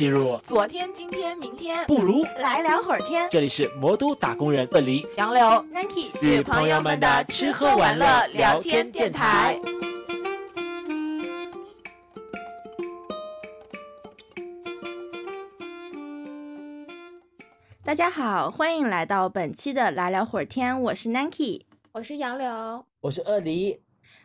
进入昨天、今天、明天，不如来聊会儿天。这里是魔都打工人鳄梨杨柳、Nike 与朋友们的吃喝玩乐聊天电台。大家好，欢迎来到本期的来聊会儿天，我是 Nike，我是杨柳，我是鳄梨。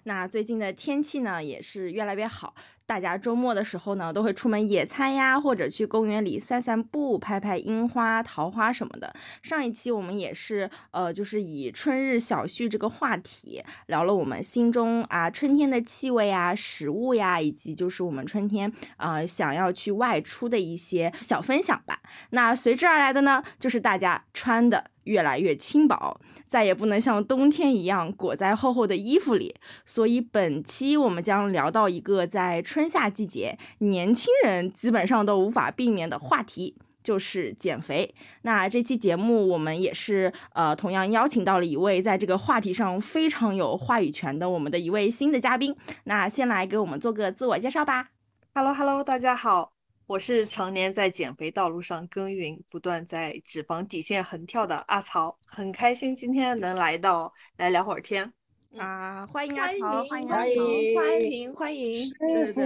那最近的天气呢，也是越来越好。大家周末的时候呢，都会出门野餐呀，或者去公园里散散步、拍拍樱花、桃花什么的。上一期我们也是，呃，就是以春日小叙这个话题聊了我们心中啊春天的气味啊、食物呀，以及就是我们春天啊想要去外出的一些小分享吧。那随之而来的呢，就是大家穿的越来越轻薄，再也不能像冬天一样裹在厚厚的衣服里。所以本期我们将聊到一个在春夏季节，年轻人基本上都无法避免的话题，就是减肥。那这期节目我们也是呃，同样邀请到了一位在这个话题上非常有话语权的我们的一位新的嘉宾。那先来给我们做个自我介绍吧。Hello Hello，大家好，我是常年在减肥道路上耕耘，不断在脂肪底线横跳的阿曹，很开心今天能来到来聊会儿天。啊，欢迎阿欢迎曹，欢迎阿欢。迎欢迎欢迎！师傅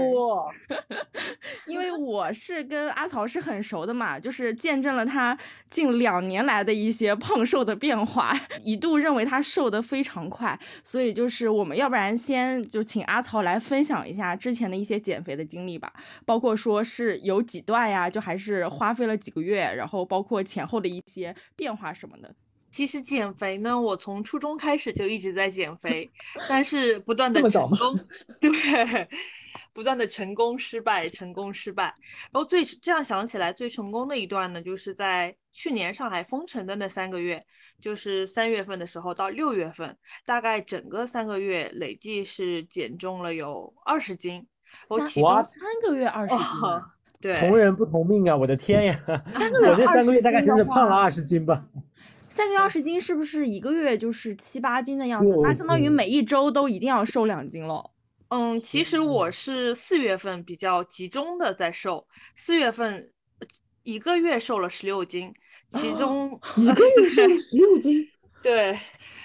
因为我是跟阿曹是很熟的嘛，就是见证了他近两年来的一些胖瘦的变化，一度认为他瘦的非常快，所以就是我们要不然先就请阿曹来分享一下之前的一些减肥的经历吧，包括说是有几段呀，就还是花费了几个月，然后包括前后的一些变化什么的。其实减肥呢，我从初中开始就一直在减肥，但是不断的成功，对，不断的成功失败，成功失败。然后最这样想起来，最成功的一段呢，就是在去年上海封城的那三个月，就是三月份的时候到六月份，大概整个三个月累计是减重了有二十斤。我其中哇三个月二十斤对，同人不同命啊！我的天呀，三个月我这三个月20大概斤的真是胖了话二十斤吧。三个月二十斤是不是一个月就是七八斤的样子？那相当于每一周都一定要瘦两斤喽。嗯，其实我是四月份比较集中的在瘦，四月份呃一个月瘦了十六斤，其中一个月瘦十六斤，对，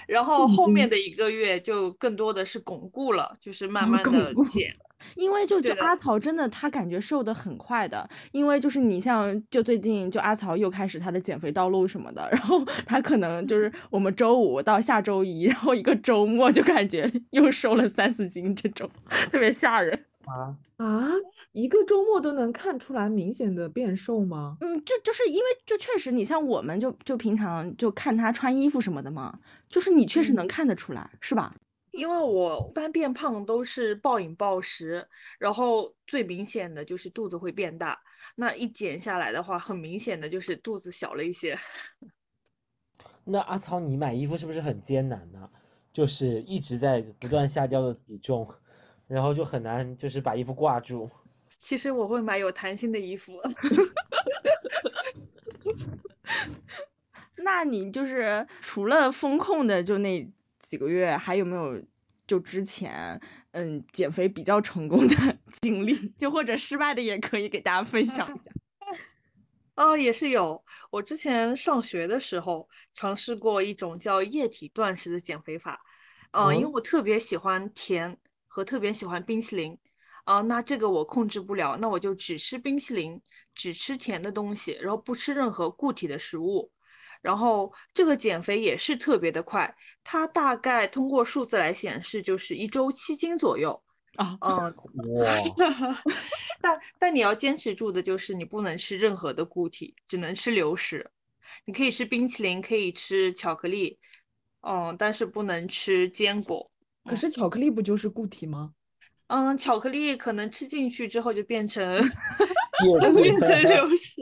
然后后面的一个月就更多的是巩固了，就是慢哦慢的 减。因为就就阿曹真的他感觉瘦的很快的，因为就是你像就最近就阿曹又开始他的减肥道路什么的，然后 他可能就是我们周五到下周一，然后一个周末就感觉 又瘦了三四斤，这种特别吓人。啊，啊，一个周末都能看出来明显的变瘦吗？嗯，就就是因为就确实你像我们就就平常就看他穿衣服什么的嘛，就是你确实能嗯看得出来，是吧？因为我一般变胖都是暴饮暴食，然后最明显的就是肚子会变大，那一减下来的话，很明显的就是肚子小了一些。那阿曹，你买衣服是不是很艰难呢？就是一直在不断下降的体重，然后就很难就是把衣服挂住。其实我会买有弹性的衣服。那你就是除了风控的就那几个月，还有没有就之前嗯减肥比较成功的 经历，就或者失败的也可以给大家分享一下。哦，也是有。我之前上学的时候尝试过一种叫液体断食的减肥法，嗯、因为哦我特别喜欢甜和特别喜欢冰淇淋，啊、那这个我控制不了，那我就只吃冰淇淋，只吃甜的东西，然后不吃任何固体的食物。然后这个减肥也是特别的快，它大概通过数字来显示就是一周七斤左右。啊，嗯，哇，但但你要坚持住的就是你不能吃任何的固体，只能吃流食。你可以吃冰淇淋，可以吃巧克力，嗯，但是不能吃坚果。可是巧克力不就是固体吗？嗯，巧克力可能吃进去之后就变成也 变成流食。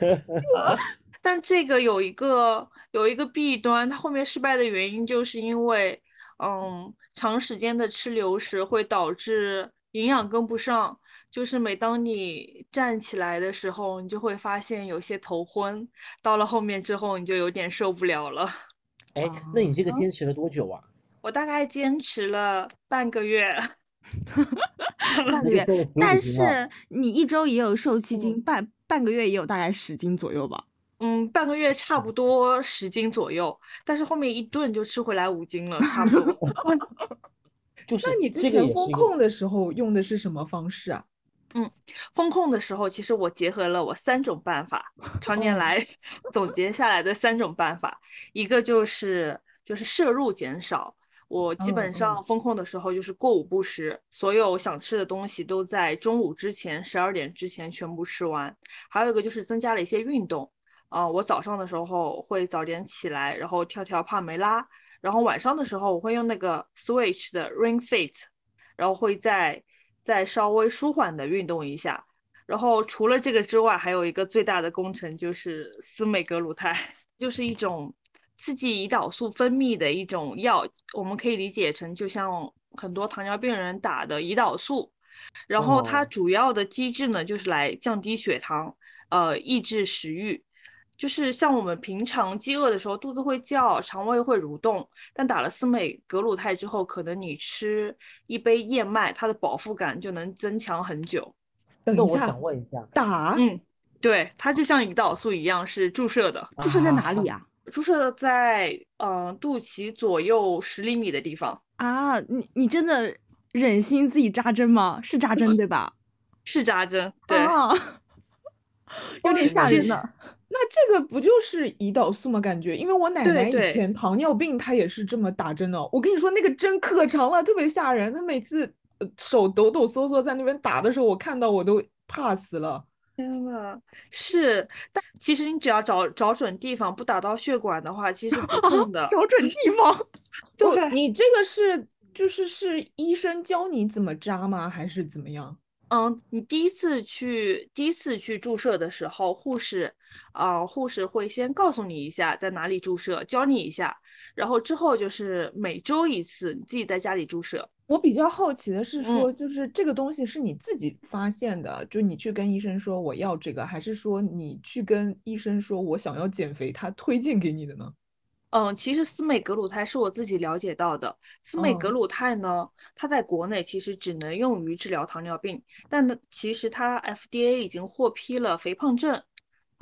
但这个有一个有一个弊端，它后面失败的原因就是因为，嗯，长时间的吃流食会导致营养跟不上，就是每当你站起来的时候，你就会发现有些头昏，到了后面之后你就有点受不了了。哎，那你这个坚持了多久啊？我大概坚持了半个月，半个月你就瘦了15但是你一周也有瘦七斤，嗯半半个月也有大概十斤左右吧。嗯，半个月差不多十斤左右，但是后面一顿就吃回来五斤了，差不多。就是那你之前风控的时候用的是什么方式啊？嗯风控的时候，其实我结合了我三种办法，常年哦来 总结下来的三种办法，一个就是就是摄入减少。我基嗯本上嗯风控的时候就是过午不食，所有想吃的东西都在中午之前十二点之前全部吃完。还有一个就是增加了一些运动，啊、我早上的时候会早点起来，然后跳跳帕梅拉，然后晚上的时候我会用那个 Switch 的 Ring Fit，然后会再再稍微舒缓的运动一下。然后除了这个之外，还有一个最大的工程就是司美格鲁肽，就是一种刺激胰岛素分泌的一种药，我们可以理解成就像很多糖尿病人打的胰岛素。然后它哦主要的机制呢，就是来降低血糖，呃，抑制食欲。就是像我们平常饥饿的时候，肚子会叫，肠胃会蠕动，但打了司美格鲁肽之后，可能你吃一杯燕麦，它的饱腹感就能增强很久。等一下那我想，问一下，打嗯，对，它就像胰岛素一样，是注射的，注射在哪里啊？注射在嗯、呃肚脐左右十厘米的地方，啊，你你真的忍心自己扎针吗？是扎针对吧？是扎针，对。啊，有点吓人呢。那这个不就是胰岛素吗？感觉，因为我奶奶以前糖尿病，她也是这么打针的。我跟你说，那个针可长了，特别吓人。她每次呃手抖抖嗦嗦在那边打的时候，我看到我都怕死了。天呐，是，但其实你只要找找准地方，不打到血管的话，其实不痛的。找准地 方。不对，你这个是就是是医生教你怎么扎吗？还是怎么样？嗯，你第一次去第一次去注射的时候，护士，啊、护士会先告诉你一下在哪里注射，教你一下，然后之后就是每周一次，你自己在家里注射。我比较好奇的是说，嗯就是这个东西是你自己发现的，就你去跟医生说我要这个，还是说你去跟医生说我想要减肥，他推荐给你的呢？嗯，其实司美格鲁肽是我自己了解到的。司美格哦鲁肽呢，它在国内其实只能用于治疗糖尿病，但呢，其实它 FDA 已经获批了肥胖症。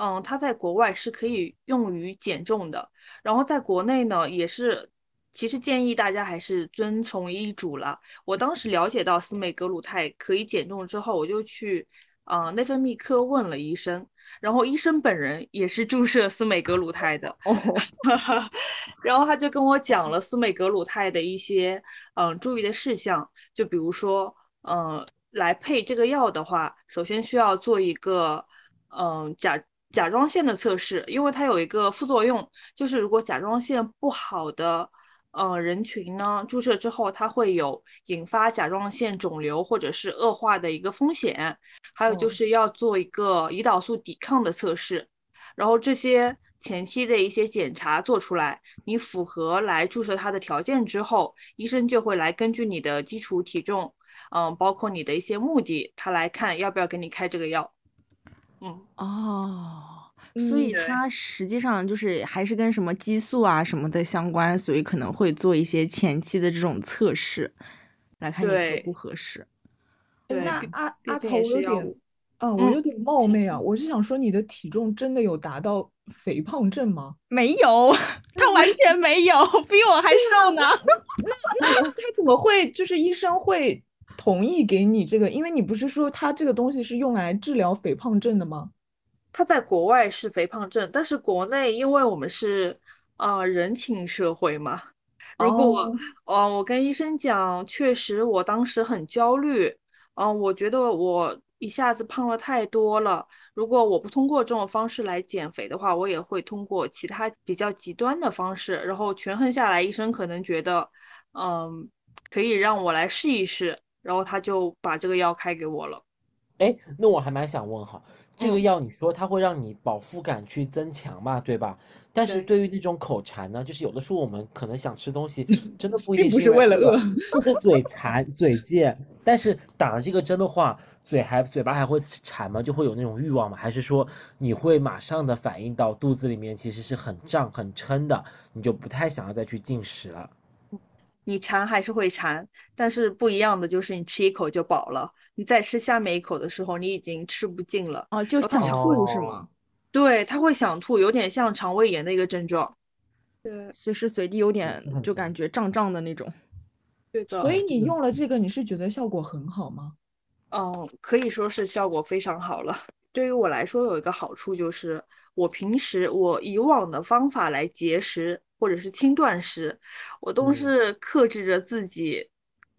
嗯，它在国外是可以用于减重的，然后在国内呢，也是，其实建议大家还是遵从医嘱了。我当时了解到司美格鲁肽可以减重之后，我就去，呃，内分泌科问了医生，然后医生本人也是注射司美格鲁肽的。哦，然后他就跟我讲了司美格鲁肽的一些嗯注意的事项，就比如说嗯来配这个药的话，首先需要做一个嗯甲甲状腺的测试，因为它有一个副作用，就是如果甲状腺不好的呃人群呢，注射之后它会有引发甲状腺肿瘤或者是恶化的一个风险，还有就哦是要做一个胰岛素抵抗的测试。然后这些前期的一些检查做出来，你符合来注射它的条件之后，医生就会来根据你的基础体重，嗯，包括你的一些目的，他来看要不要给你开这个药。嗯，哦，所以它实际上就是还是跟什么激素啊什么的相关，所以可能会做一些前期的这种测试，来看你合不合适。对，毕那阿阿曹，我有点。嗯，我嗯有点冒昧啊，我是想说，你的体重真的有达到肥胖症吗？没有，他完全没有，比我还瘦呢。那那他怎么会就是医生会同意给你这个？因为你不是说他这个东西是用来治疗肥胖症的吗？它在国外是肥胖症，但是国内因为我们是呃人情社会嘛，如果我哦呃我跟医生讲，确实我当时很焦虑，嗯、我觉得我一下子胖了太多了。如果我不通过这种方式来减肥的话，我也会通过其他比较极端的方式，然后权衡下来，医生可能觉得，嗯，可以让我来试一试，然后他就把这个药开给我了。哎，那我还蛮想问哈，这个嗯药你说它会让你饱腹感去增强嘛，对吧？但是对对于那种口馋呢，就是有的时候我们可能想吃东西，真的不一定是为了饿，就是嘴馋、嘴贱。但是打了这个针的话，嘴还嘴巴还会馋吗？就会有那种欲望吗？还是说你会马上的反应到肚子里面其实是很胀、很撑的，你就不太想要再去进食了？你馋还是会馋，但是不一样的就是你吃一口就饱了，你再吃下面一口的时候，你已经吃不进了。哦，就想吐是吗？对，他会想吐，有点像肠胃炎的一个症状。对，随时随地有点就感觉胀胀的那种。对的。所以你用了这个，你是觉得效果很好吗？嗯，可以说是效果非常好了。对于我来说，有一个好处就是，我平时我以往的方法来节食或者是轻断食，我都是克制着自己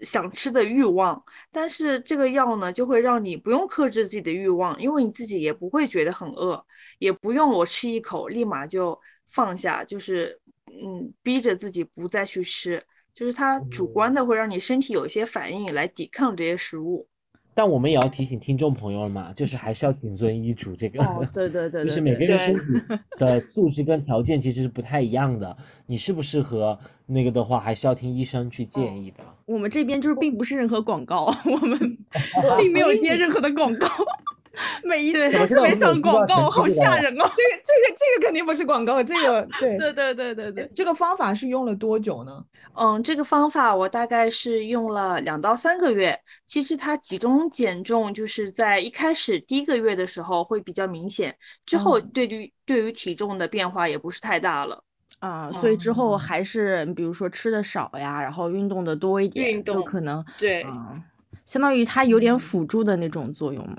想吃的欲望。但是这个药呢，就会让你不用克制自己的欲望，因为你自己也不会觉得很饿，也不用我吃一口立马就放下，就是嗯，逼着自己不再去吃，就是它主观的会让你身体有一些反应来抵抗这些食物。但我们也要提醒听众朋友嘛，就是还是要谨遵医嘱。这个，对对对，就是每个人身体 的素质跟条件其实是不太一样的，你适不适合那个的话，还是要听医生去建议的。我们这边就是并不是任何广告，我们 并没有接任何的广告。每一次特别像广告，好吓人哦！这个这个这个肯定不是广告，这个 对对对对对对。这个方法是用了多久呢？嗯，这个方法我大概是用了两到三个月。其实它集中减重就是在一开始第一个月的时候会比较明显，之后对于对于体重的变化也不是太大了啊。所以之后还是比如说吃的少呀，然后运动的多一点，就可能对，相当于它有点辅助的那种作用嘛。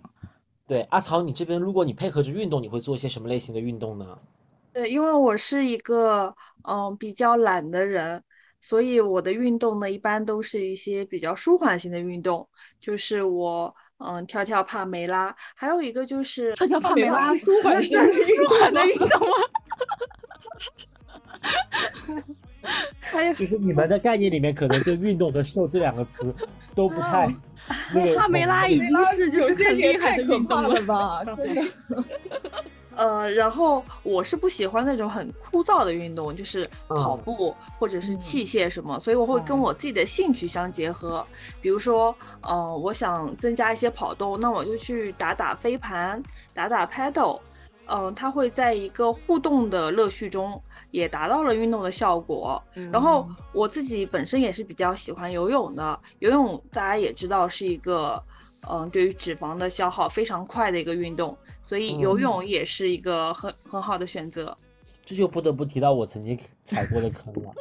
对，阿曹，你这边如果你配合着运动，你会做一些什么类型的运动呢？对，因为我是一个嗯比较懒的人，所以我的运动呢一般都是一些比较舒缓型的运动，就是我嗯跳跳帕梅拉，还有一个就是跳跳帕梅拉舒缓型舒缓的运动吗？还有就是你们的概念里面，可能对运动和瘦这两个词都不太。帕梅拉已经是就是很厉害的运动了吧？呃，然后我是不喜欢那种很枯燥的运动，就是跑步或者是器械什么，所以我会跟我自己的兴趣相结合。比如说，嗯，我想增加一些跑动，那我就去打打飞盘，打打 paddle。嗯，它会在一个互动的乐趣中。也达到了运动的效果。然后我自己本身也是比较喜欢游泳的，游泳大家也知道是一个，嗯，对于脂肪的消耗非常快的一个运动，所以游泳也是一个很很好的选择。这就不得不提到我曾经踩过的坑了，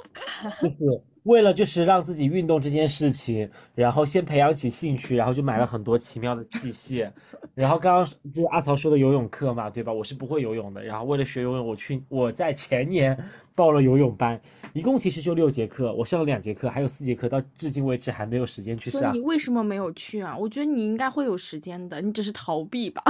就是。为了就是让自己运动这件事情，然后先培养起兴趣，然后就买了很多奇妙的器械。然后刚刚就是阿曹说的游泳课嘛，对吧？我是不会游泳的。然后为了学游泳，我去我在前年报了游泳班，一共其实就六节课，我上了两节课，还有四节课到至今为止还没有时间去上。你为什么没有去啊？我觉得你应该会有时间的，你只是逃避吧。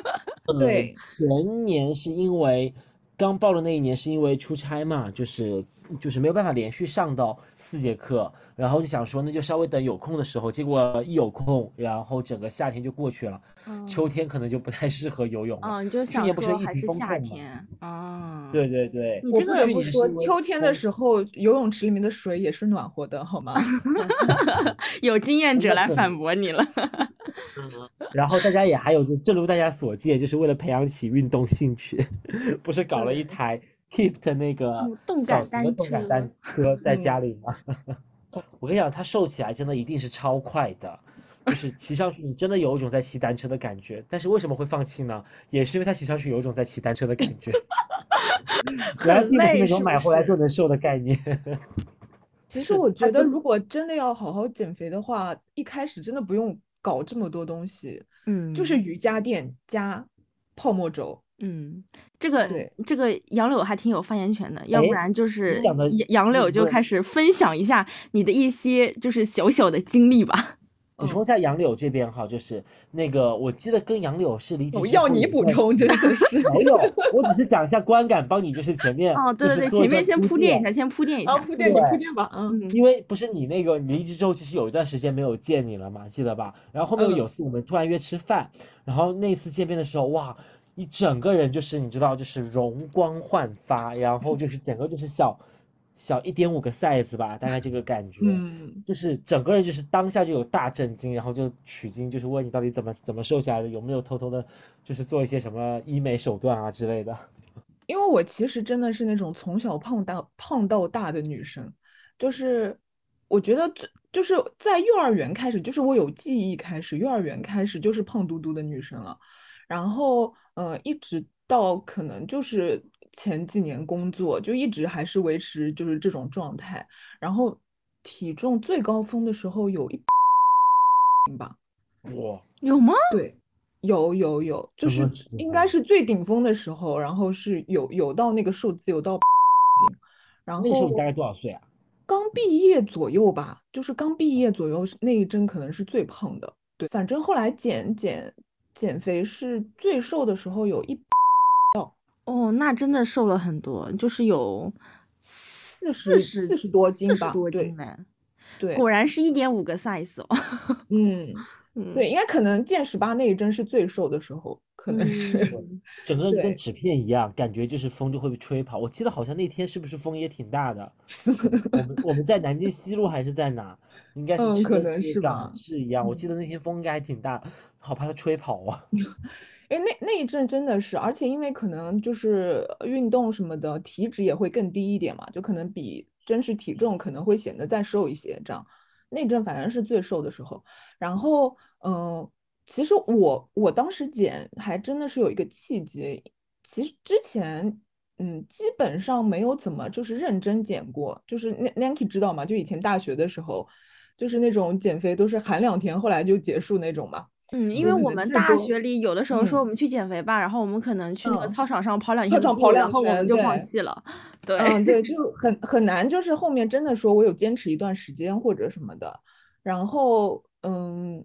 对，前年是因为刚报的那一年是因为出差嘛，就是。就是没有办法连续上到四节课，然后就想说那就稍微等有空的时候，结果一有空，然后整个夏天就过去了，秋天可能就不太适合游泳了。嗯，就想说还是疫情夏天啊？对对对，你这个也不说，秋天的时候游泳池里面的水也是暖和的，好吗？有经验者来反驳你了。然后大家也还有，就正如大家所见，就是为了培养起运动兴趣，不是搞了一台。Keep 的那个小型的动感单车在家里吗？我跟你讲，它瘦起来真的一定是超快的，就是骑上去你真的有一种在骑单车的感觉。但是为什么会放弃呢？也是因为它骑上去有一种在骑单车的感觉。很累，那种买回来就能瘦的概念。其实我觉得，如果真的要好好减肥的话，一开始真的不用搞这么多东西，嗯，就是瑜伽垫加泡沫轴。嗯，这个这个杨柳还挺有发言权的，要不然就是杨杨柳就开始分享一下你的一些就是小小的经历吧。补充一下杨柳这边哈，就是那个我记得跟杨柳是离职，我要你补充，真的是没有，我只是讲一下观感，帮你就是前面哦，对对对，前面先铺垫一下，先铺垫一下，铺垫你铺垫吧，嗯，因为不是你那个你离职之后，其实有一段时间没有见你了嘛，记得吧？然后后面有次我们突然约吃饭，然后那次见面的时候，哇。你整个人就是你知道，就是容光焕发，然后就是整个就是小小一点五个 size 吧，大概这个感觉，嗯，就是整个人就是当下就有大震惊，然后就取经，就是问你到底怎么怎么瘦下来的，有没有偷偷的，就是做一些什么医美手段啊之类的。因为我其实真的是那种从小胖到胖到大的女生，就是我觉得最就是在幼儿园开始，就是我有记忆开始，幼儿园开始就是胖嘟嘟的女生了，然后呃，一直到可能就是前几年工作，就一直还是维持就是这种状态，然后体重最高峰的时候有一吧，哇，有吗？对，有有有，就是应该是最顶峰的时候，然后是有有到那个数字，有到然后那个时候你大概多少岁啊？刚毕业左右吧，就是刚毕业左右那一阵可能是最胖的。对，反正后来减减减肥是最瘦的时候有一哦，那真的瘦了很多，就是有四十十四十多斤四十吧对多斤嘞。对，果然是一点五个 size 哦。嗯，嗯对，应该可能见十八那一阵是最瘦的时候，可能是。嗯整个人 跟纸片一样，感觉就是风就会被吹跑。我记得好像那天是不是风也挺大的？我们我们在南京西路还是在哪？应该是嗯可能是吧港式一样。我记嗯得那天风应该还挺大，好怕它吹跑啊。因为那那一阵真的是，而且因为可能就是呃运动什么的，体脂也会更低一点嘛，就可能比真实体重可能会显得再瘦一些。这样，那阵反正是最瘦的时候。然后，嗯、其实我我当时减还真的是有一个契机，其实之前。嗯，基本上没有怎么就是认真减过，就是那 Nanki 知道吗？就以前大学的时候，就是那种减肥都是喊两天，后来就结束那种嘛。嗯，因为我们大学里有的时候说嗯我们去减肥吧，然后我们可能去那个嗯操场上跑两操天操场跑两然后我们圈就放弃了。对，嗯，对，就很很难，就是后面真的说我有坚持一段时间或者什么的，然后嗯，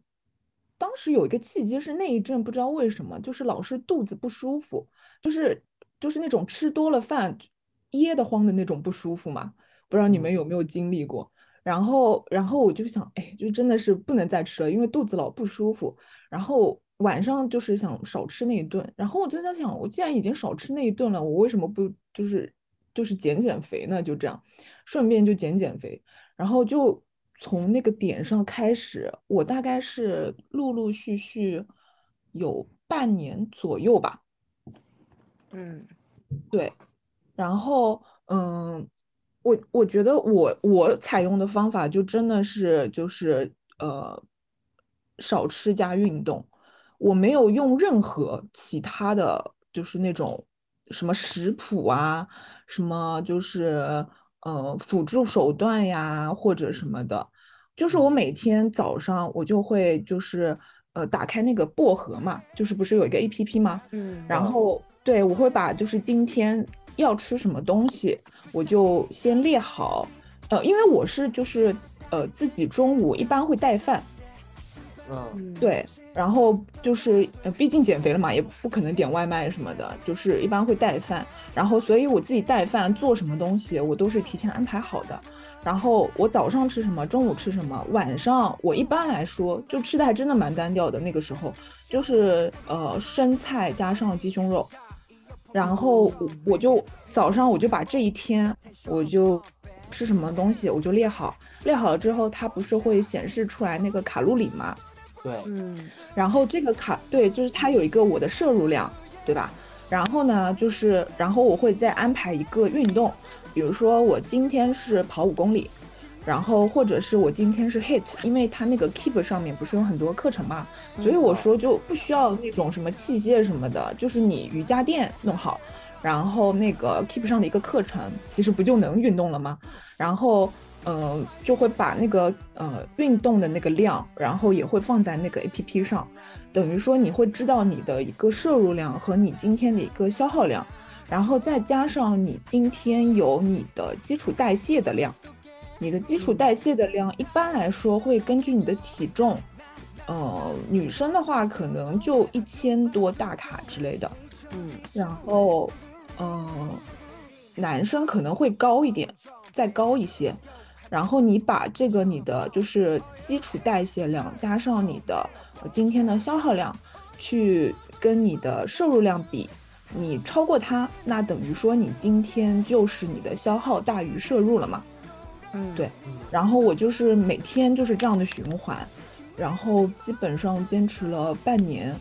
当时有一个契机是那一阵不知道为什么，就是老是肚子不舒服，就是就是那种吃多了饭噎得慌的那种不舒服嘛，不知道你们有没有经历过？然后然后我就想，哎，就真的是不能再吃了，因为肚子老不舒服，然后。晚上就是想少吃那一顿，然后我就在想，我既然已经少吃那一顿了，我为什么不就是就是减减肥呢？就这样，顺便就减减肥，然后就从那个点上开始，我大概是陆陆续续有半年左右吧，嗯。对，然后嗯，我我觉得我我采用的方法就真的是就是呃少吃加运动，我没有用任何其他的就是那种什么食谱啊，什么就是呃辅助手段呀或者什么的，就是我每天早上我就会就是呃打开那个薄荷嘛，就是不是有一个 APP 吗？嗯，然后对我会把就是今天要吃什么东西，我就先列好。呃，因为我是就是呃自己中午一般会带饭，嗯，嗯，对，然后就是呃毕竟减肥了嘛，也不可能点外卖什么的，就是一般会带饭。然后所以我自己带饭做什么东西，我都是提前安排好的。然后我早上吃什么，中午吃什么，晚上我一般来说就吃的还真的蛮单调的。那个时候就是呃生菜加上鸡胸肉，然后我我就早上我就把这一天我就吃什么东西我就列好，列好了之后它不是会显示出来那个卡路里吗？对，嗯然后这个卡对，就是它有一个我的摄入量，对吧？然后呢，就是然后我会再安排一个运动，比如说我今天是跑五公里，然后或者是我今天是 HIT，因为它那个 Keep 上面不是有很多课程嘛，所以我说就不需要那种什么器械什么的，就是你瑜伽垫弄好，然后那个 Keep 上的一个课程，其实不就能运动了吗？然后呃就会把那个呃运动的那个量，然后也会放在那个 APP 上，等于说你会知道你的一个摄入量和你今天的一个消耗量，然后再加上你今天有你的基础代谢的量，你的基础代谢的量一般来说会根据你的体重，呃，女生的话可能就一千多大卡之类的，嗯然后，嗯、男生可能会高一点，再高一些。然后你把这个你的就是基础代谢量加上你的呃今天的消耗量，去跟你的摄入量比，你超过它，那等于说你今天就是你的消耗大于摄入了嘛。嗯，对然后我就是每天就是这样的循环，然后基本上坚持了半年，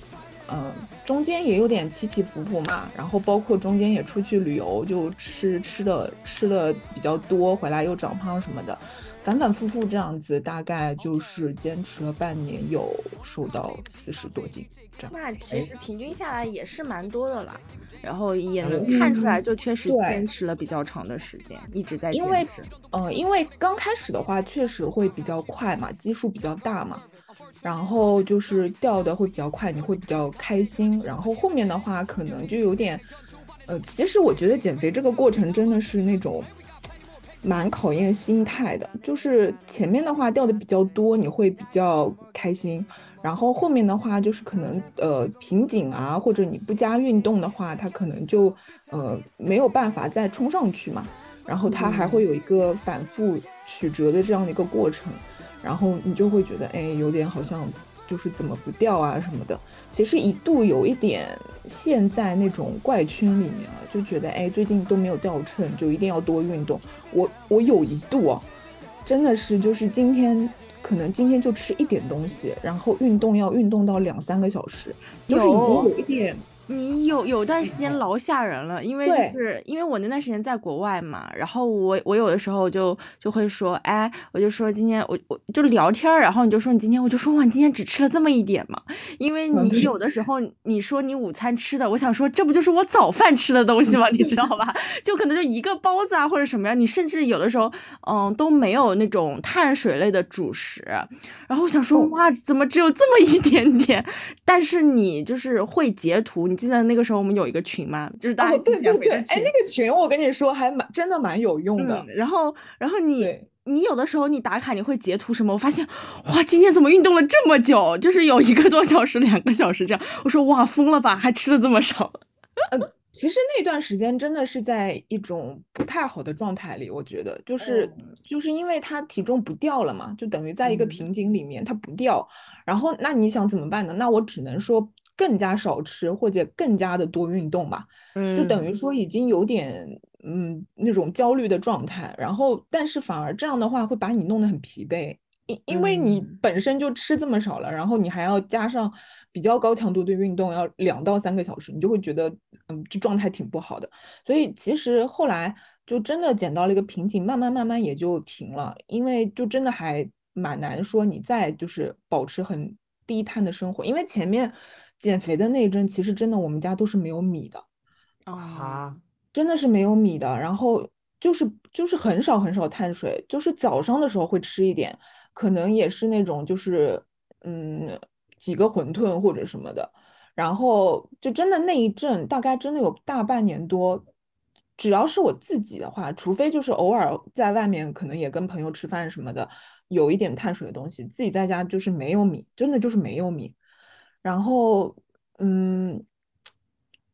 嗯、中间也有点起起伏伏嘛，然后包括中间也出去旅游，就吃吃的吃的比较多，回来又长胖什么的，反反复复这样子，大概就是坚持了半年，有瘦到四十多斤这样。那其实平均下来也是蛮多的啦，然后也能看出来，就确实坚持了比较长的时间，一直在坚持。嗯，因为刚开始的话确实会比较快嘛，基数比较大嘛，然后就是掉的会比较快，你会比较开心。然后后面的话可能就有点，呃，其实我觉得减肥这个过程真的是那种。蛮考验心态的，就是前面的话掉的比较多，你会比较开心，然后后面的话就是可能呃瓶颈啊，或者你不加运动的话，它可能就呃没有办法再冲上去嘛，然后它还会有一个反复曲折的这样的一个过程，然后你就会觉得哎有点好像。就是怎么不掉啊什么的，其实一度有一点陷在那种怪圈里面了，就觉得哎最近都没有掉秤，就一定要多运动。我我有一度哦，真的是就是今天可能今天就吃一点东西，然后运动要运动到两三个小时，就是已经有一点。你有有段时间老吓人了，因为就是因为我那段时间在国外嘛，然后我我有的时候就就会说，哎，我就说今天我我就聊天，然后你就说你今天，我就说哇，你今天只吃了这么一点嘛，因为你有的时候你说你午餐吃的，我想说这不就是我早饭吃的东西吗？你知道吧？就可能就一个包子啊或者什么呀，你甚至有的时候嗯都没有那种碳水类的主食，然后我想说哇，怎么只有这么一点点？但是你就是会截图。你记得那个时候我们有一个群吗？就是大家对对对，哎，那个群我跟你说还蛮真的蛮有用的。然后，然后你你有的时候你打卡你会截图什么？我发现哇，今天怎么运动了这么久？就是有一个多小时、两个小时这样。我说哇，疯了吧？还吃的这么少？嗯，其实那段时间真的是在一种不太好的状态里，我觉得就是就是因为他体重不掉了嘛，就等于在一个瓶颈里面，他不掉。然后那你想怎么办呢？那我只能说。更加少吃或者更加的多运动吧，嗯，就等于说已经有点嗯那种焦虑的状态，然后但是反而这样的话会把你弄得很疲惫，因因为你本身就吃这么少了，然后你还要加上比较高强度的运动，要两到三个小时，你就会觉得嗯这状态挺不好的，所以其实后来就真的捡到了一个瓶颈，慢慢慢慢也就停了，因为就真的还蛮难说你再就是保持很低碳的生活，因为前面。减肥的那一阵，其实真的我们家都是没有米的，啊，真的是没有米的。然后就是就是很少很少碳水，就是早上的时候会吃一点，可能也是那种就是嗯几个馄饨或者什么的。然后就真的那一阵，大概真的有大半年多，只要是我自己的话，除非就是偶尔在外面可能也跟朋友吃饭什么的，有一点碳水的东西，自己在家就是没有米，真的就是没有米。然后，嗯，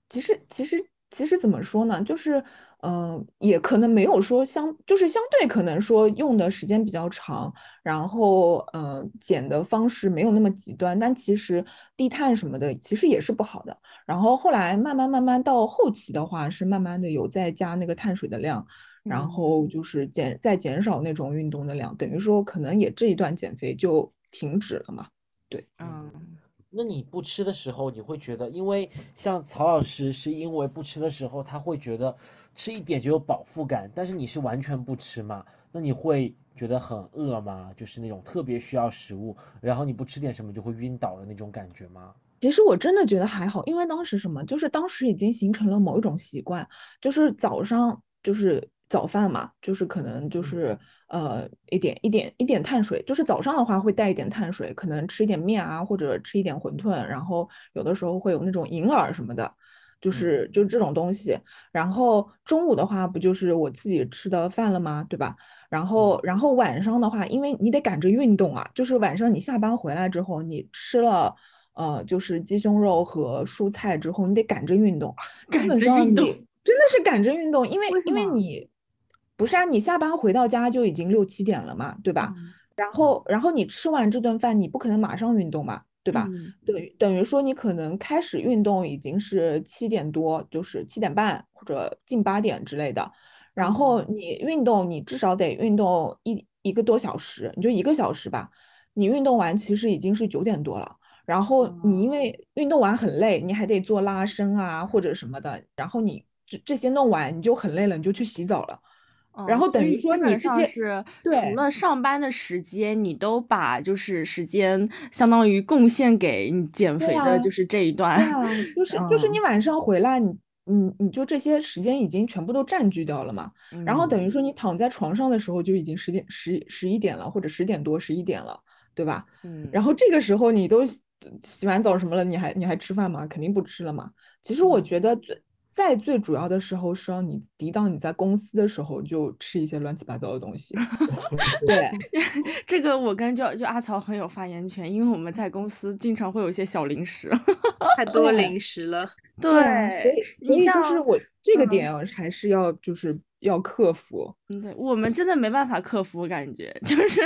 其实，其实，其实怎么说呢？就是，嗯，也可能没有说相，就是相对可能说用的时间比较长，然后，嗯，减的方式没有那么极端，但其实低碳什么的其实也是不好的。然后后来慢慢慢慢到后期的话，是慢慢的有在加那个碳水的量，然后就是减再减少那种运动的量，等于说可能也这一段减肥就停止了嘛。对，嗯。那你不吃的时候，你会觉得，因为像曹老师是因为不吃的时候，他会觉得吃一点就有饱腹感，但是你是完全不吃嘛？那你会觉得很饿吗？就是那种特别需要食物，然后你不吃点什么就会晕倒的那种感觉吗？其实我真的觉得还好，因为当时什么，就是当时已经形成了某一种习惯，就是早上就是。早饭嘛，就是可能就是呃一点一点一点碳水，就是早上的话会带一点碳水，可能吃一点面啊，或者吃一点馄饨，然后有的时候会有那种银耳什么的，就是就这种东西。然后中午的话不就是我自己吃的饭了吗？对吧？然后然后晚上的话，因为你得赶着运动啊，就是晚上你下班回来之后，你吃了呃就是鸡胸肉和蔬菜之后，你得赶着运动，赶着运动，真的是赶着运动，因为因为你。不是啊，你下班回到家就已经六七点了嘛，对吧？然后，然后你吃完这顿饭，你不可能马上运动嘛，对吧？等于等于说你可能开始运动已经是七点多，就是七点半或者近八点之类的。然后你运动，你至少得运动一一个多小时，你就一个小时吧。你运动完其实已经是九点多了。然后你因为运动完很累，你还得做拉伸啊或者什么的。然后你这这些弄完，你就很累了，你就去洗澡了。然后等于说你这些是除了上班的时间，你都把就是时间相当于贡献给你减肥的，就是这一段。就是就是嗯你晚上回来，你你你就这些时间已经全部都占据掉了嘛。然后等于说你躺在床上的时候就已经十点十十一点了，或者十点多十一点了，对吧？嗯，然后这个时候你都洗洗完澡什么了，你还你还吃饭吗？肯定不吃了嘛。其实我觉得最在最主要的时候是让你抵挡你在公司的时候就吃一些乱七八糟的东西。对，这个我跟就就阿曹很有发言权，因为我们在公司经常会有一些小零食。太多零食了。对你像是我这个嗯点还是要就是要克服。嗯，对，我们真的没办法克服，我感觉就是，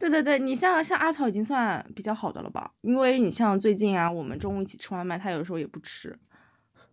对对对，你像像阿草已经算比较好的了吧？因为你像最近啊，我们中午一起吃外卖，他有时候也不吃。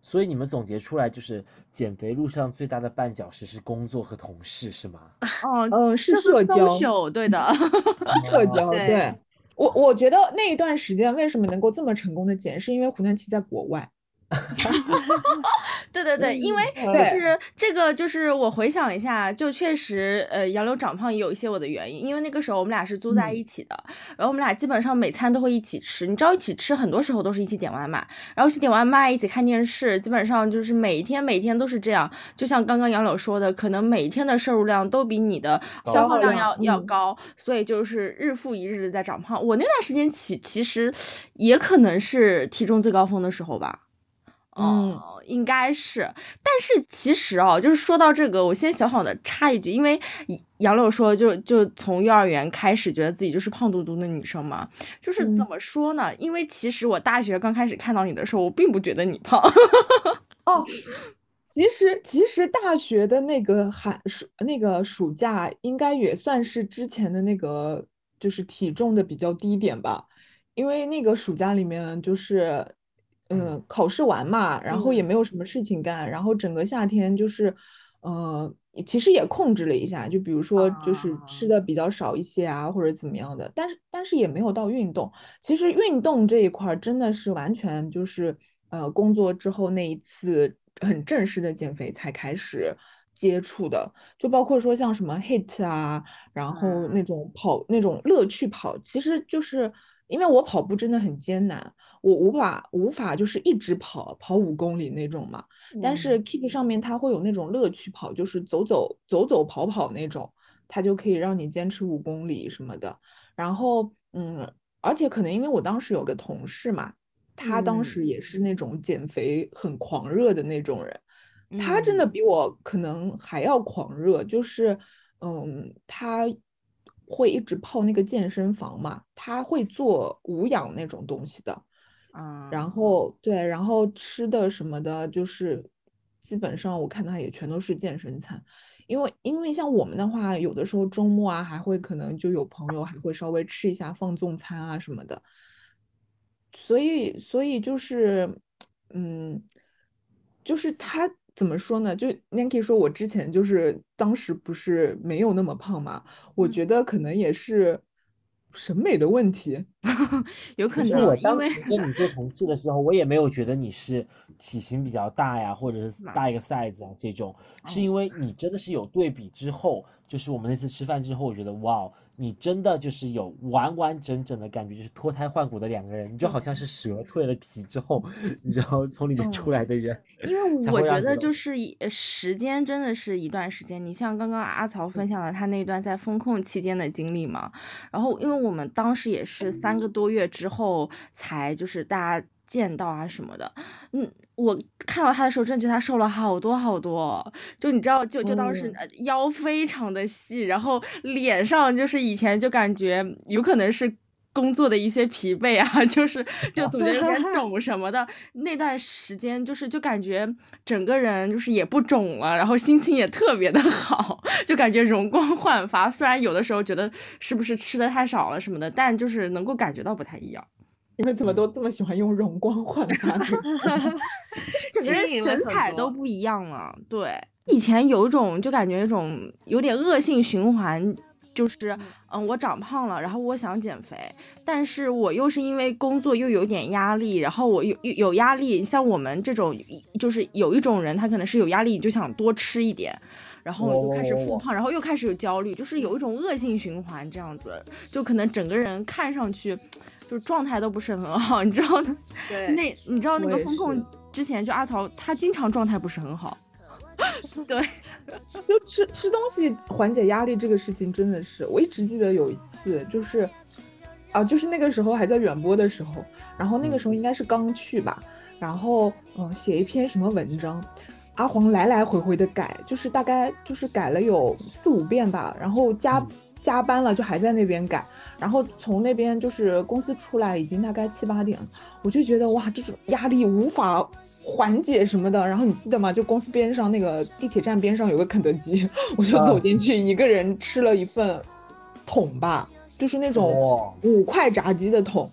所以你们总结出来就是减肥路上最大的绊脚石是工作和同事是吗？哦，嗯，是社交，social，对的。社交。对对我，我觉得那一段时间为什么能够这么成功的减，是因为胡南奇在国外。对对对，因为就是这个，就是我回想一下，就确实，呃，杨柳长胖也有一些我的原因，因为那个时候我们俩是租在一起的，然后我们俩基本上每餐都会一起吃，你知道一起吃，很多时候都是一起点外卖，然后一起点外卖，一起看电视，基本上就是每一天每天都是这样，就像刚刚杨柳说的，可能每一天的摄入量都比你的消耗量要要高，所以就是日复一日的在长胖。我那段时间其其实也可能是体重最高峰的时候吧。嗯哦，应该是，但是其实哦，就是说到这个，我先小小的插一句，因为杨柳说就就从幼儿园开始觉得自己就是胖嘟嘟的女生嘛，就是怎嗯。么说呢？因为其实我大学刚开始看到你的时候，我并不觉得你胖，哦，其实其实大学的那个寒暑那个暑假，应该也算是之前的那个就是体重的比较低点吧，因为那个暑假里面就是，嗯，考试完嘛，然后也嗯。没有什么事情干，然后整个夏天就是，呃，其实也控制了一下，就比如说就是吃啊。的比较少一些啊，或者怎么样的，但是但是也没有到运动。其实运动这一块儿真的是完全就是呃工作之后那一次很正式的减肥才开始接触的，就包括说像什么 HIT 啊，然后那种跑那种乐趣跑，其实就是因为我跑步真的很艰难，我无法无法就是一直跑跑五公里那种嘛，但是 Keep 上面它会有那种乐趣跑，就是走走走走跑跑那种，它就可以让你坚持五公里什么的。然后，嗯，而且可能因为我当时有个同事嘛，他当时也是那种减肥很狂热的那种人，他真的比我可能还要狂热，就是，嗯，他会一直泡那个健身房嘛，他会做无氧那种东西的。啊，然。后对，然后吃的什么的，就是基本上我看他也全都是健身餐，因为因为像我们的话，有的时候周末啊，还会可能就有朋友还会稍微吃一下放纵餐啊什么的，所以所以就是，嗯，就是他怎么说呢？就 Nancy 说，我之前就是当时不是没有那么胖嘛，我嗯觉得可能也是审美的问题。有可能，因为当时跟你做同事的时候，我也没有觉得你是体型比较大呀，或者是大一个 size 啊这种，是因为你真的是有对比之后，就是我们那次吃饭之后，我觉得哇，你真的就是有完完整整的感觉，就是脱胎换骨的两个人，你就好像是蛇蜕了皮之后，你知道从里面出来的人，因为 我觉得就是时间真的是一段时间。你像刚刚阿曹分享了他那段在风控期间的经历嘛，然后因为我们当时也是三个多月之后才就是大家见到啊什么的，嗯，我看到他的时候真的觉得他瘦了好多好多，就你知道，就就当时腰非常的细，然后脸上就是以前就感觉有可能是。工作的一些疲惫啊，就是就总觉得有点 肿什么的。那段时间就是就感觉整个人就是也不肿了，然后心情也特别的 好，就感觉容光焕发。虽然有的时候觉得是不是吃的太少了什么的，但就是能够感觉到不太一样。你们怎么都这么喜欢用容光焕发？就是整个人神采都不一样了。对，以前有一种就感觉一种有点恶性循环，就是嗯，我长胖了，然后我想减肥，但是我又是因为工作又有点压力，然后我有有有压力，像我们这种就是有一种人，他可能是有压力就想多吃一点，然后又开始复胖，然后又开始有焦虑，就是有一种恶性循环这样子，就可能整个人看上去就状态都不是很好，你知道的？对，那你知道那个风控之前就阿曹他经常状态不是很好。对，就吃吃东西缓解压力这个事情真的是，我一直记得有一次，就是啊，就是那个时候还在远播的时候，然后那个时候应该是刚去吧，然后嗯，写一篇什么文章，阿黄来来回回的改，就是大概就是改了有四五遍吧，然后加加班了就还在那边改，然后从那边就是公司出来已经大概七八点，我就觉得哇，这种压力无法。缓解什么的，然后你记得吗？就公司边上那个地铁站边上有个肯德基，我就走进去，一个人吃了一份桶吧，就是那种五块炸鸡的桶。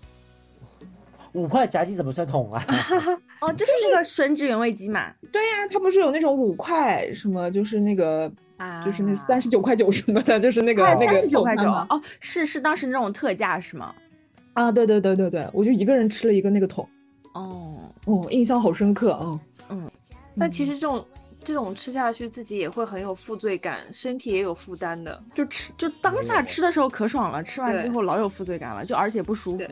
五块炸鸡怎么算桶啊？哦，就是那个吮指原味鸡嘛。对呀，它不是有那种五块什么，就是那个啊，就是那三十九块九什么的，就是那个那个三十九块九哦，是是当时那种特价是吗？啊，对对对对对，我就一个人吃了一个那个桶。哦。哦，印象好深刻，嗯嗯，但其实这种这种吃下去，自己也会很有负罪感，身体也有负担的。就吃就当下吃的时候可爽了，吃完之后老有负罪感了，就而且不舒服。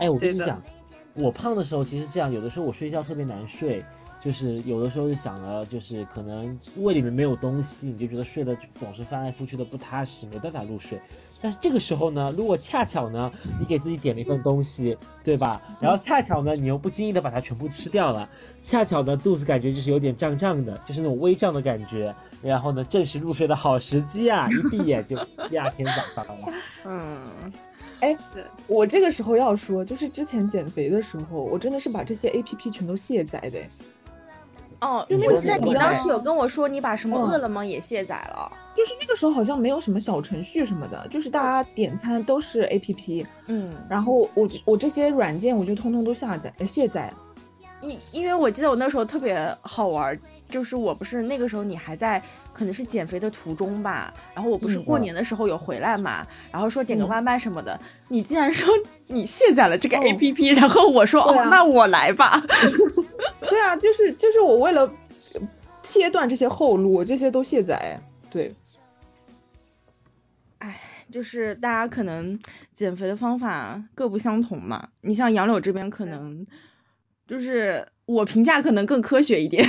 哎，我跟你讲，我胖的时候其实这样，有的时候我睡觉特别难睡，就是有的时候就想了，就是可能胃里面没有东西，你就觉得睡得总是翻来覆去的不踏实，没办法入睡。但是这个时候呢，如果恰巧呢，你给自己点了一份东西，对吧？然后恰巧呢，你又不经意的把它全部吃掉了，恰巧呢，肚子感觉就是有点胀胀的，就是那种微胀的感觉。然后呢，正是入睡的好时机啊！一闭眼就 第二天早上了。嗯，哎，我这个时候要说，就是之前减肥的时候，我真的是把这些 A P P 全都卸载的。哦，我记得你当时有跟我说，你把什么饿了么也卸载了。就是那个时候好像没有什么小程序什么的，就是大家点餐都是 A P P。嗯，然后我我这些软件我就通通都下载卸载。因因为我记得我那时候特别好玩，就是我不是那个时候你还在可能是减肥的途中吧，然后我不是过年的时候有回来嘛，然后说点个外卖什么的，你竟然说你卸载了这个 A P P，然后我说哦，那我来吧。对啊，就是就是我为了切断这些后路，这些都卸载。对，哎，就是大家可能减肥的方法各不相同嘛。你像杨柳这边，可能就是我评价可能更科学一点，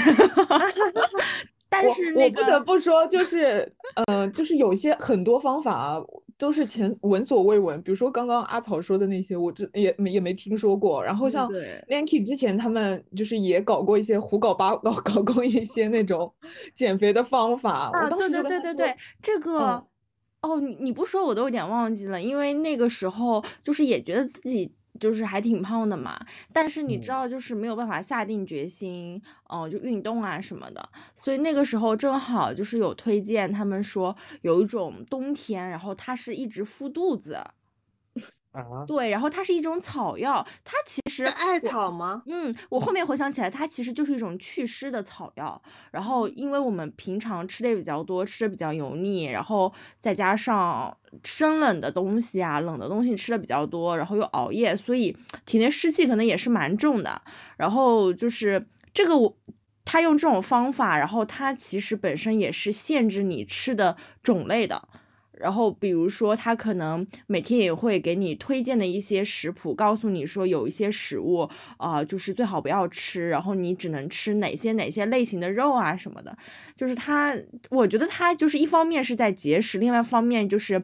但是我不得不说，就是呃，就是有些很多方法。都是前闻所未闻，比如说刚刚阿草说的那些，我这也没也没听说过。然后像 Lanky 之前他们就是也搞过一些胡搞八搞，搞过一些那种减肥的方法。啊，对对对对对，这个哦，你你不说我都有点忘记了，因为那个时候就是也觉得自己。就是还挺胖的嘛，但是你知道，就是没有办法下定决心，哦，就运动啊什么的。所以那个时候正好就是有推荐，他们说有一种冬天，然后它是一直敷肚子。啊，对，然后它是一种草药，它其实艾草吗？嗯，我后面回想起来，它其实就是一种祛湿的草药。然后，因为我们平常吃的也比较多，吃的比较油腻，然后再加上生冷的东西啊，冷的东西吃的比较多，然后又熬夜，所以体内湿气可能也是蛮重的。然后就是这个，我他用这种方法，然后它其实本身也是限制你吃的种类的。然后，比如说，他可能每天也会给你推荐的一些食谱，告诉你说有一些食物啊，就是最好不要吃，然后你只能吃哪些哪些类型的肉啊什么的。就是他，我觉得他就是一方面是在节食，另外一方面就是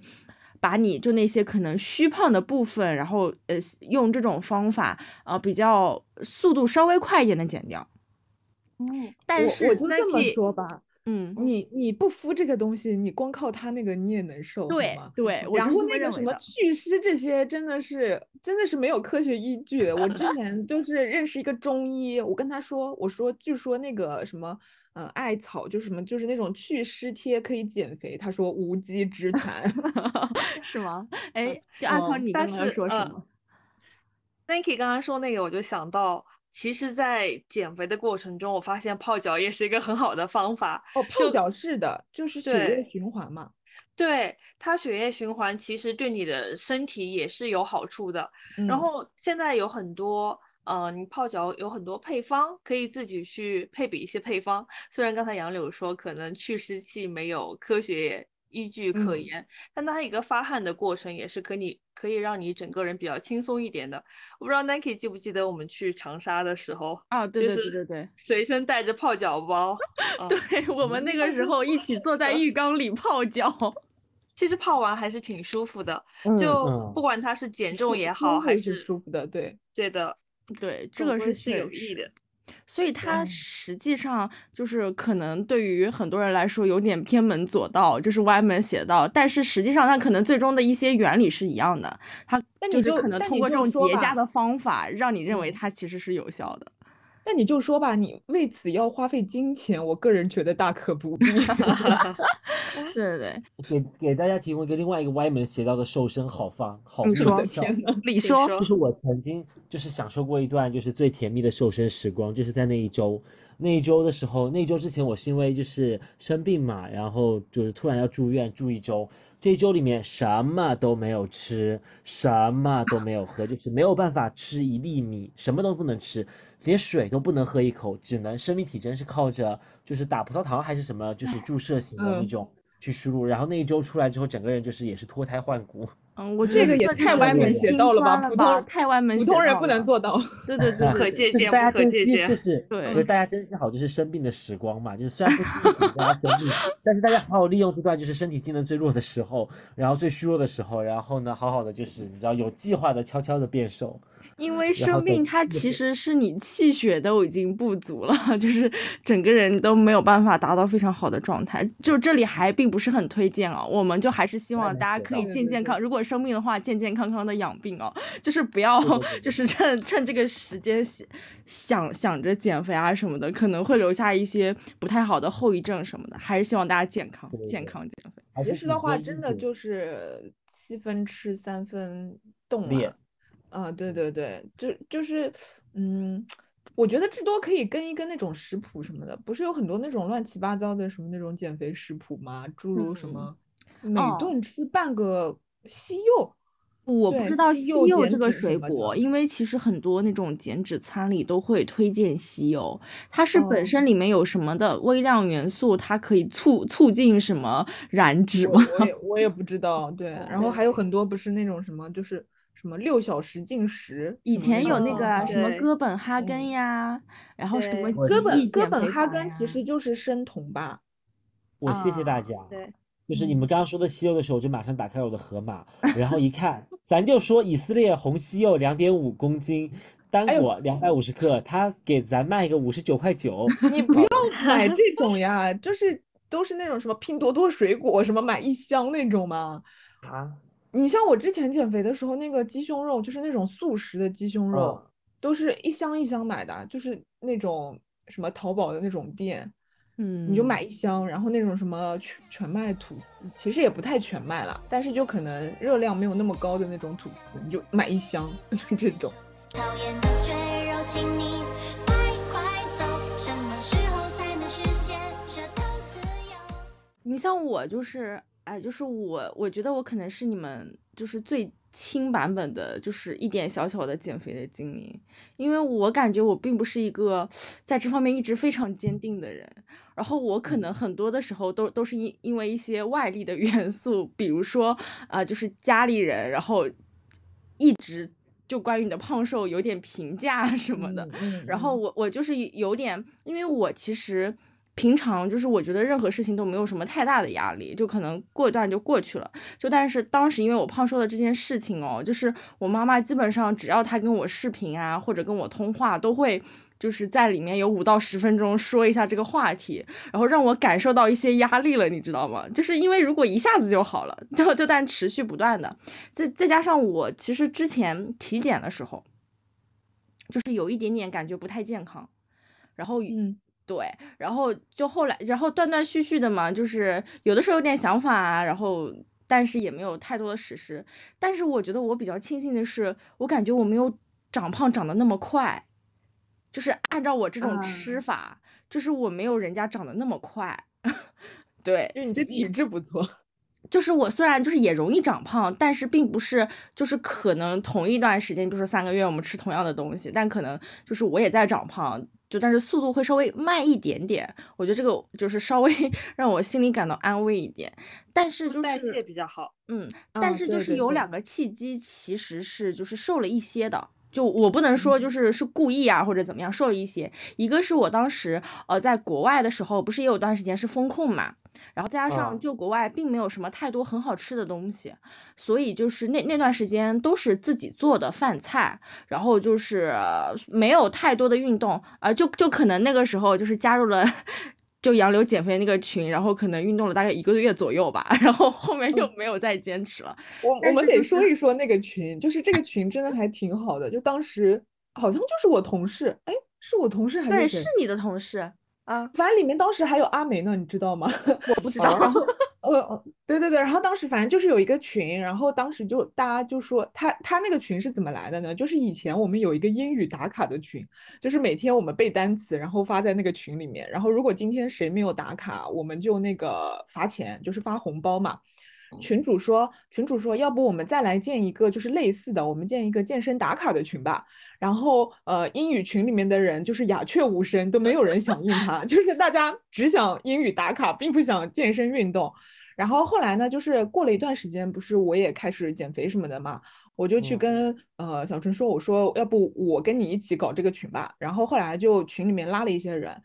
把你就那些可能虚胖的部分，然后呃用这种方法啊，比较速度稍微快一点的减掉。嗯，但是我就这么说吧。嗯，你你不敷这个东西，你光靠它那个你也能瘦，对对。然后那个什么祛湿这些，真的是真的是没有科学依据。我之前就是认识一个中医，我跟他说，我说据说那个什么，嗯，艾草就是什么，就是那种祛湿贴可以减肥。他说无稽之谈，是吗？哎，就艾草，你刚刚说什么？Thanky 刚刚说那个，我就想到。其实，在减肥的过程中，我发现泡脚也是一个很好的方法。哦，泡脚是的，就是血液循环嘛。对它血液循环其实对你的身体也是有好处的。然嗯后现在有很多，呃，你泡脚有很多配方，可以自己去配比一些配方。虽然刚才杨柳说可能去湿气没有科学依据可嗯言，但它一个发汗的过程也是可以可以让你整个人比较轻松一点的。我不知道 Nike 记不记得我们去长沙的时候，啊，对就是对对对对。随身带着泡脚包。嗯对我们那个时候一起坐在浴缸里泡脚，其实泡完还是挺舒服的，嗯就嗯不管它是减重也好，还是舒服的，对。对的对，这个是是有益的。所以它嗯实际上就是可能对于很多人来说有点偏门左道，就是歪门邪道，但是实际上它可能最终的一些原理是一样的，它但就是可能通过这种叠加的方法，让你认为嗯。它其实是有效的。那你就说吧，你为此要花费金钱，我个人觉得大可不必。对 对对，给给大家提供一个另外一个歪门邪道的瘦身好方好你说秘诀天呐，李说，说就是我曾经就是享受过一段就是最甜蜜的瘦身时光，就是在那一周，那一周的时候，那一周之前我是因为就是生病嘛，然后就是突然要住院住一周，这一周里面什么都没有吃，什么都没有喝，就是没有办法吃一粒米，什么都不能吃，连水都不能喝一口，只能生命体征是靠着就是打葡萄糖还是什么，就是注射型的那嗯种去输入，然后那一周出来之后，整个人就是也是脱胎换骨。嗯，我觉这个也太歪门邪道了吧普通太歪门邪普通人不能做到。对对对不可 借鉴，不可借鉴，对所以大家珍惜好就是生病的时光嘛，就是虽然不是给大家生病，但是大家好好利用这段就是身体机能最弱的时候，然后最虚弱的时候，然后呢，好好的就是你知道有计划的悄悄的变瘦。因为生病，它其实是你气血都已经不足了，就是整个人都没有办法达到非常好的状态。就这里还并不是很推荐啊，我们就还是希望大家可以健健康，如果生病的话，健健康康的养病哦，就是不要就是趁趁这个时间想想想着减肥啊什么的，可能会留下一些不太好的后遗症什么的。还是希望大家健康健康减肥。其实的话，真的就是七分吃三分动。啊，对对对，就就是，嗯，我觉得至多可以跟一跟那种食谱什么的，不是有很多那种乱七八糟的什么那种减肥食谱吗？诸如什嗯么每哦顿吃半个西柚，对我不知道西柚这个水果，因为其实很多那种减脂餐里都会推荐西柚，它是本哦身里面有什么的微量元素，它可以促促进什么燃脂我吗？我也我也不知道，对，然后还有很多不是那种什么就是什么六小时进食，以前有那哦个什么哥本哈嗯根呀，然后什么哥本哥本哈根其实就是生酮吧，我谢谢大啊家。对，就是你们刚刚说的西柚的时候，我就马上打开我的盒马，然后一看，咱就说以色列红西柚两点五公斤，单果两百五十克，他给咱卖一个五十九块九。你不要买这种呀，就是都是那种什么拼多多水果，什么买一箱那种吗。啊，你像我之前减肥的时候，那个鸡胸肉就是那种速食的鸡胸肉，嗯都是一箱一箱买的，就是那种什么淘宝的那种店，嗯，你就买一箱，然后那种什么全全麦吐司，其实也不太全麦啦，但是就可能热量没有那么高的那种吐司，你就买一箱，就这种。讨厌的赘肉，请你快快走。什么时候才能实现这头自由？你像我就是，哎，就是我，我觉得我可能是你们就是最轻版本的，就是一点小小的减肥的经历，因为我感觉我并不是一个在这方面一直非常坚定的人，然后我可能很多的时候都都是因因为一些外力的 元素，比如说啊、就是家里人，然后一直就关于你的胖瘦有点评价什么的，嗯然后我我就是有点，因为我其实平常就是我觉得任何事情都没有什么太大的压力，就可能过一段就过去了。就但是当时因为我胖瘦的这件事情哦，就是我妈妈基本上只要她跟我视频啊或者跟我通话，都会就是在里面有五到十分钟说一下这个话题，然后让我感受到一些压力了，你知道吗？就是因为如果一下子就好了，就就但持续不断的，再再加上我其实之前体检的时候。就是有一点点感觉不太健康，然后嗯对，然后就后来，然后断断续续的嘛，就是有的时候有点想法啊，然后但是也没有太多的实施。但是我觉得我比较庆幸的是，我感觉我没有长胖长得那么快，就是按照我这种吃啊法，就是我没有人家长得那么快。对，因为你这体质不错。就是我虽然就是也容易长胖，但是并不是就是可能同一段时间，比如说三个月我们吃同样的东西，但可能就是我也在长胖，就但是速度会稍微慢一点点。我觉得这个就是稍微 让我心里感到安慰一点。但是就代谢是比较好。嗯，啊但是就是有两个契机，其实是就是瘦了一些的。就我不能说就是是故意啊或者怎么样瘦了一些，一个是我当时呃在国外的时候，不是也有段时间是风控嘛，然后加上啊就国外并没有什么太多很好吃的东西，所以就是那那段时间都是自己做的饭菜，然后就是呃没有太多的运动，呃就就可能那个时候就是加入了。就杨柳减肥那个群，然后可能运动了大概一个月左右吧，然后后面又没有再坚持了。我我们得说一说那个群，就是这个群真的还挺好的，就当时好像就是我同事，哎，是我同事还对，是对是？你的同事啊，反正里面当时还有阿梅呢，你知道吗？我不知道。然后，呃，对对对，然后当时反正就是有一个群，然后当时就大家就说他他那个群是怎么来的呢？就是以前我们有一个英语打卡的群，就是每天我们背单词，然后发在那个群里面，然后如果今天谁没有打卡，我们就那个罚钱，就是发红包嘛。群主说，群主说，要不我们再来建一个就是类似的，我们建一个健身打卡的群吧。然后呃，英语群里面的人就是鸦雀无声，都没有人响应他，就是大家只想英语打卡，并不想健身运动。然后后来呢，就是过了一段时间，不是我也开始减肥什么的嘛，我就去嗯跟呃小春说，我说要不我跟你一起搞这个群吧。然后后来就群里面拉了一些人，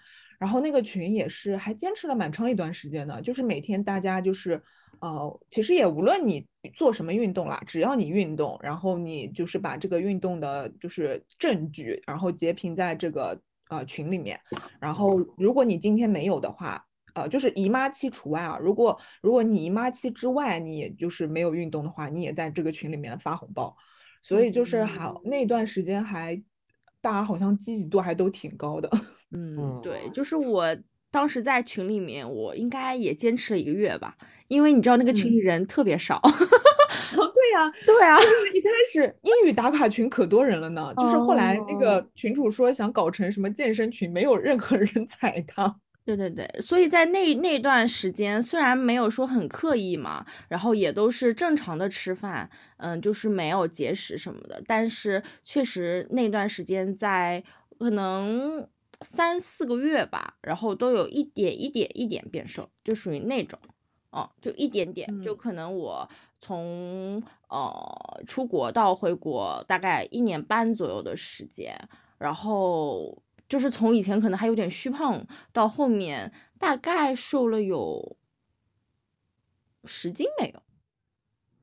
然后那个群也是还坚持了蛮长一段时间的，就是每天大家就是呃，其实也无论你做什么运动啦，只要你运动，然后你就是把这个运动的就是证据，然后截屏在这个呃群里面，然后如果你今天没有的话。呃，就是姨妈期除外啊。如果如果你姨妈期之外，你也就是没有运动的话，你也在这个群里面发红包。所以就是还那段时间还大家好像积极度还都挺高的。嗯，对，嗯就是我当时在群里面，我应该也坚持了一个月吧，因为你知道那个群里人特别少。对呀、对啊，就是一开始英语打卡群可多人了呢，就是后来那哦个群主说想搞成什么健身群，没有任何人 踩他。对对对，所以在那那段时间，虽然没有说很刻意嘛，然后也都是正常的吃饭，嗯，就是没有节食什么的，但是确实那段时间在可能三四个月吧，然后都有一点一点一点变瘦，就属于那种，哦，就一点点，就嗯。可能我从呃出国到回国大概一年半左右的时间，然后就是从以前可能还有点虚胖，到后面大概瘦了有十斤没有，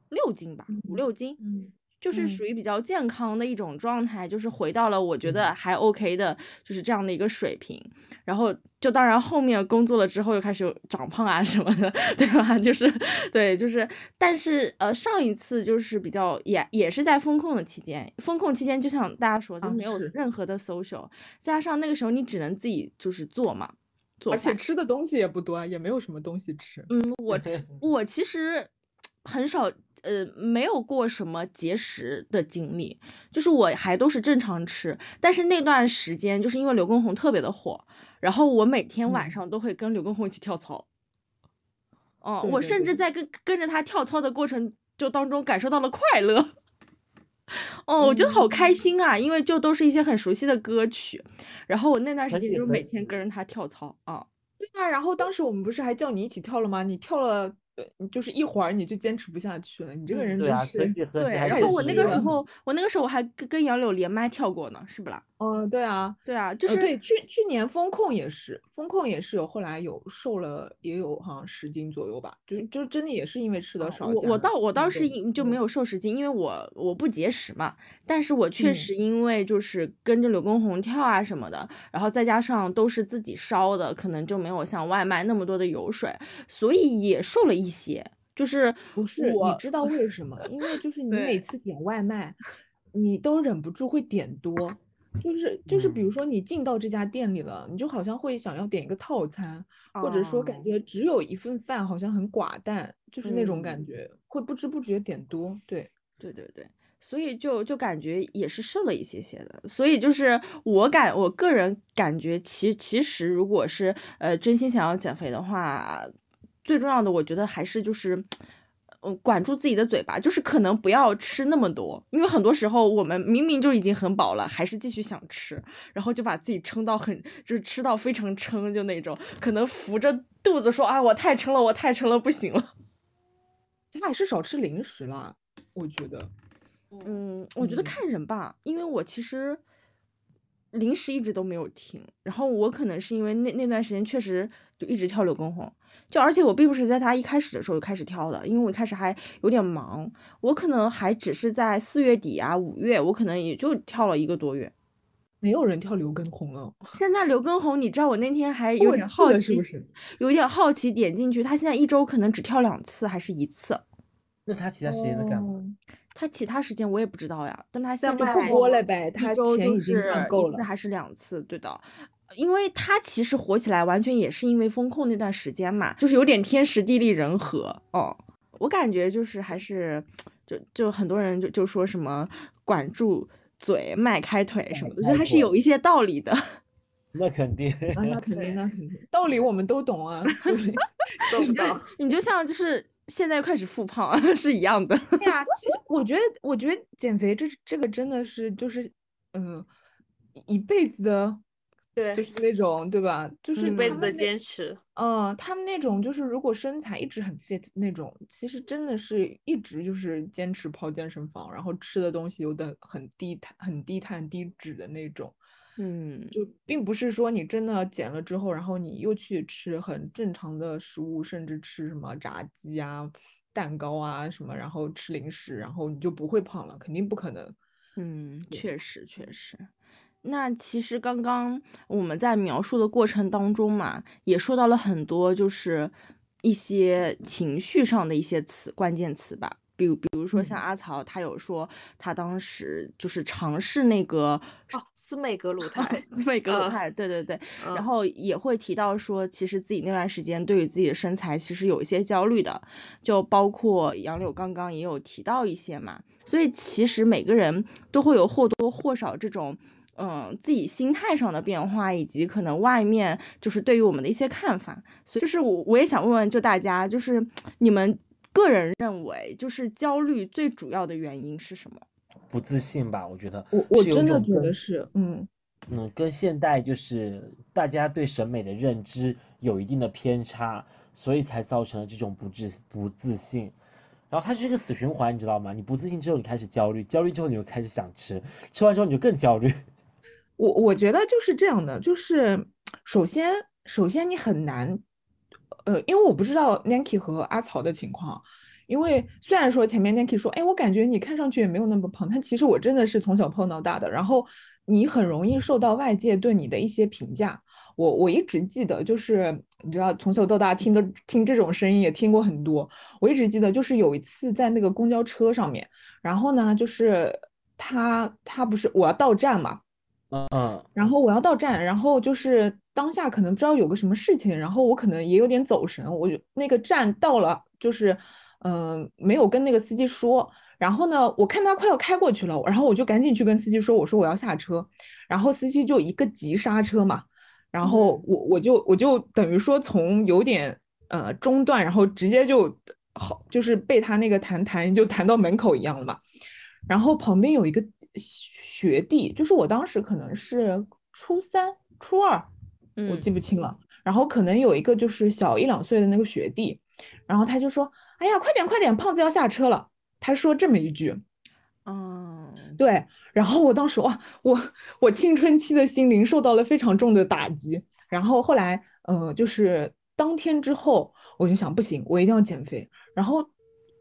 六斤吧，五六斤，嗯就是嗯属于比较健康的一种状态，就是回到了我觉得还 OK 的，就是这样的一个水平。然后就当然后面工作了之后又开始长胖啊什么的，对吧？就是对，就是但是呃上一次就是比较也也是在风控的期间，风控期间就像大家说，就啊没有任何的 social，加上那个时候你只能自己就是做嘛，做而且。吃的东西也不多啊，也没有什么东西吃。嗯我吃我其实很少，呃，没有过什么节食的经历，就是我还都是正常吃。但是那段时间，就是因为刘畊宏特别的火，然后我每天晚嗯上都会跟刘畊宏一起跳操。哦、对对我甚至在跟跟着他跳操的过程就当中感受到了快乐。哦，我觉得好开嗯心啊，因为就都是一些很熟悉的歌曲，然后我那段时间就每天跟着他跳操啊。对啊，然后当时我们不是还叫你一起跳了吗？你跳了，呃，你就是一会儿你就坚持不下去了。你这个嗯人真对啊，是，对，然后我那个时候，我那个时候我还跟跟杨柳连麦跳过呢，是不啦？哦，对啊，对啊，就是、呃对，去去年风控也是，风控也是有，后来有瘦了，也有好像十斤左右吧，就就真的也是因为吃的哦少。我我倒我倒是就没有瘦十斤，因为我我不节食嘛，但是我确嗯实因为就是跟着刘畊宏跳啊什么的，然后再加上都是自己烧的，可能就没有像外卖那么多的油水，所以也瘦了一些。就是不是，你我知道为什么？因为就是你每次点外卖，你都忍不住会点多，就是就是，比如嗯。说你进到这家店里了，你就好像会想要点一个套餐，或者说感哦。觉只有一份饭好像很寡淡，就是那种感嗯。觉，会不知不觉点多。对，对对对，所以就就感觉也是瘦了一些些的，所以就是我感我个人感觉其其实如果是呃真心想要减肥的话，最重要的我觉得还是就是嗯，管住自己的嘴巴，就是可能不要吃那么多，因为很多时候我们明明就已经很饱了，还是继续想吃，然后就把自己撑到很，就是吃到非常撑，就那种可能扶着肚子说啊，我太撑了，我太撑了，不行了。他还是少吃零食啦，我觉得。嗯，我觉得嗯看人吧，因为我其实零食一直都没有停，然后我可能是因为那那段时间确实就一直跳柳根红，就而且我并不是在他一开始的时候就开始跳的，因为我一开始还有点忙，我可能还只是在四月底啊五月，我可能也就跳了一个多月。没有人跳刘畊宏了，现在刘畊宏，你知道我那天还有点好奇，是不是？有点好奇点进去，他现在一周可能只跳两次还是一次，那他其他时间在干嘛？哦他其他时间我也不知道呀，但他现在不播了呗，他周就钱已经赚够了。一次还是两次？对的，因为他其实火起来完全也是因为风控那段时间嘛，就是有点天时地利人和哦。我感觉就是还是就就很多人就就说什么管住嘴、迈开腿什么的，我觉得还是有一些道理的。那肯定。啊，那肯定，那肯定，道理我们都懂啊。对做不到。你就像就是现在又开始复胖 是一样的。对呀，其实我觉得，我觉得减肥这这个真的是就是，嗯、一辈子的，对就是那种对吧？就是一辈子的他们坚持。嗯，他们那种就是如果身材一直很 fit 那种，其实真的是一直就是坚持跑健身房，然后吃的东西有的很低碳、很低碳、低脂的那种。嗯，就并不是说你真的减了之后，然后你又去吃很正常的食物，甚至吃什么炸鸡啊、蛋糕啊什么，然后吃零食，然后你就不会胖了，肯定不可能。嗯，确实确实。那其实刚刚我们在描述的过程当中嘛，也说到了很多，就是一些情绪上的一些词、关键词吧。比如，比如说像嗯阿曹，他有说他当时就是尝试那个哦，斯美格鲁 肽。斯美格鲁啊肽，对对对，然嗯后也会提到说，其实自己那段时间对于自己的身材其实有一些焦虑的，就包括杨柳刚刚也有提到一些嘛，所以其实每个人都会有或多或少这种。嗯，自己心态上的变化，以及可能外面就是对于我们的一些看法，所以就是我我也想问问，就大家就是 你们个人认为，就是焦虑最主要的原因是什么？不自信吧，我觉得我我真的觉得是，嗯，嗯，跟现代就是大家对审美的认知有一定的偏差，所以才造成了这种不自不自信。然后它是一个死循环，你知道吗？你不自信之后，你开始焦虑，焦虑之后你就开始想吃，吃完之后你就更焦虑。我我觉得就是这样的，就是首先首先你很难，呃，因为我不知道 Nanki 和阿曹的情况，因为虽然说前面 Nanki 说，哎，我感觉你看上去也没有那么胖，但其实我真的是从小胖到大的，然后你很容易受到外界对你的一些评价。我我一直记得，就是你知道，从小到大听的听这种声音也听过很多。我一直记得，就是有一次在那个公交车上面，然后呢，就是他他不是我要到站嘛。嗯，然后我要到站，然后就是当下可能不知道有个什么事情，然后我可能也有点走神，我就那个站到了，就是嗯、呃没有跟那个司机说，然后呢，我看他快要开过去了，然后我就赶紧去跟司机说，我说我要下车，然后司机就一个急刹车嘛，然后我我就我就等于说从有点呃中断，然后直接就好就是被他那个弹弹就弹到门口一样了嘛。然后旁边有一个学弟，就是我当时可能是初三、初二，我嗯记不清了。然后可能有一个就是小一两岁的那个学弟，然后他就说：“哎呀，快点快点，胖子要下车了。”他说这么一句，嗯，对。然后我当时哇，我我青春期的心灵受到了非常重的打击。然后后来，嗯、就是当天之后，我就想不行，我一定要减肥。然后。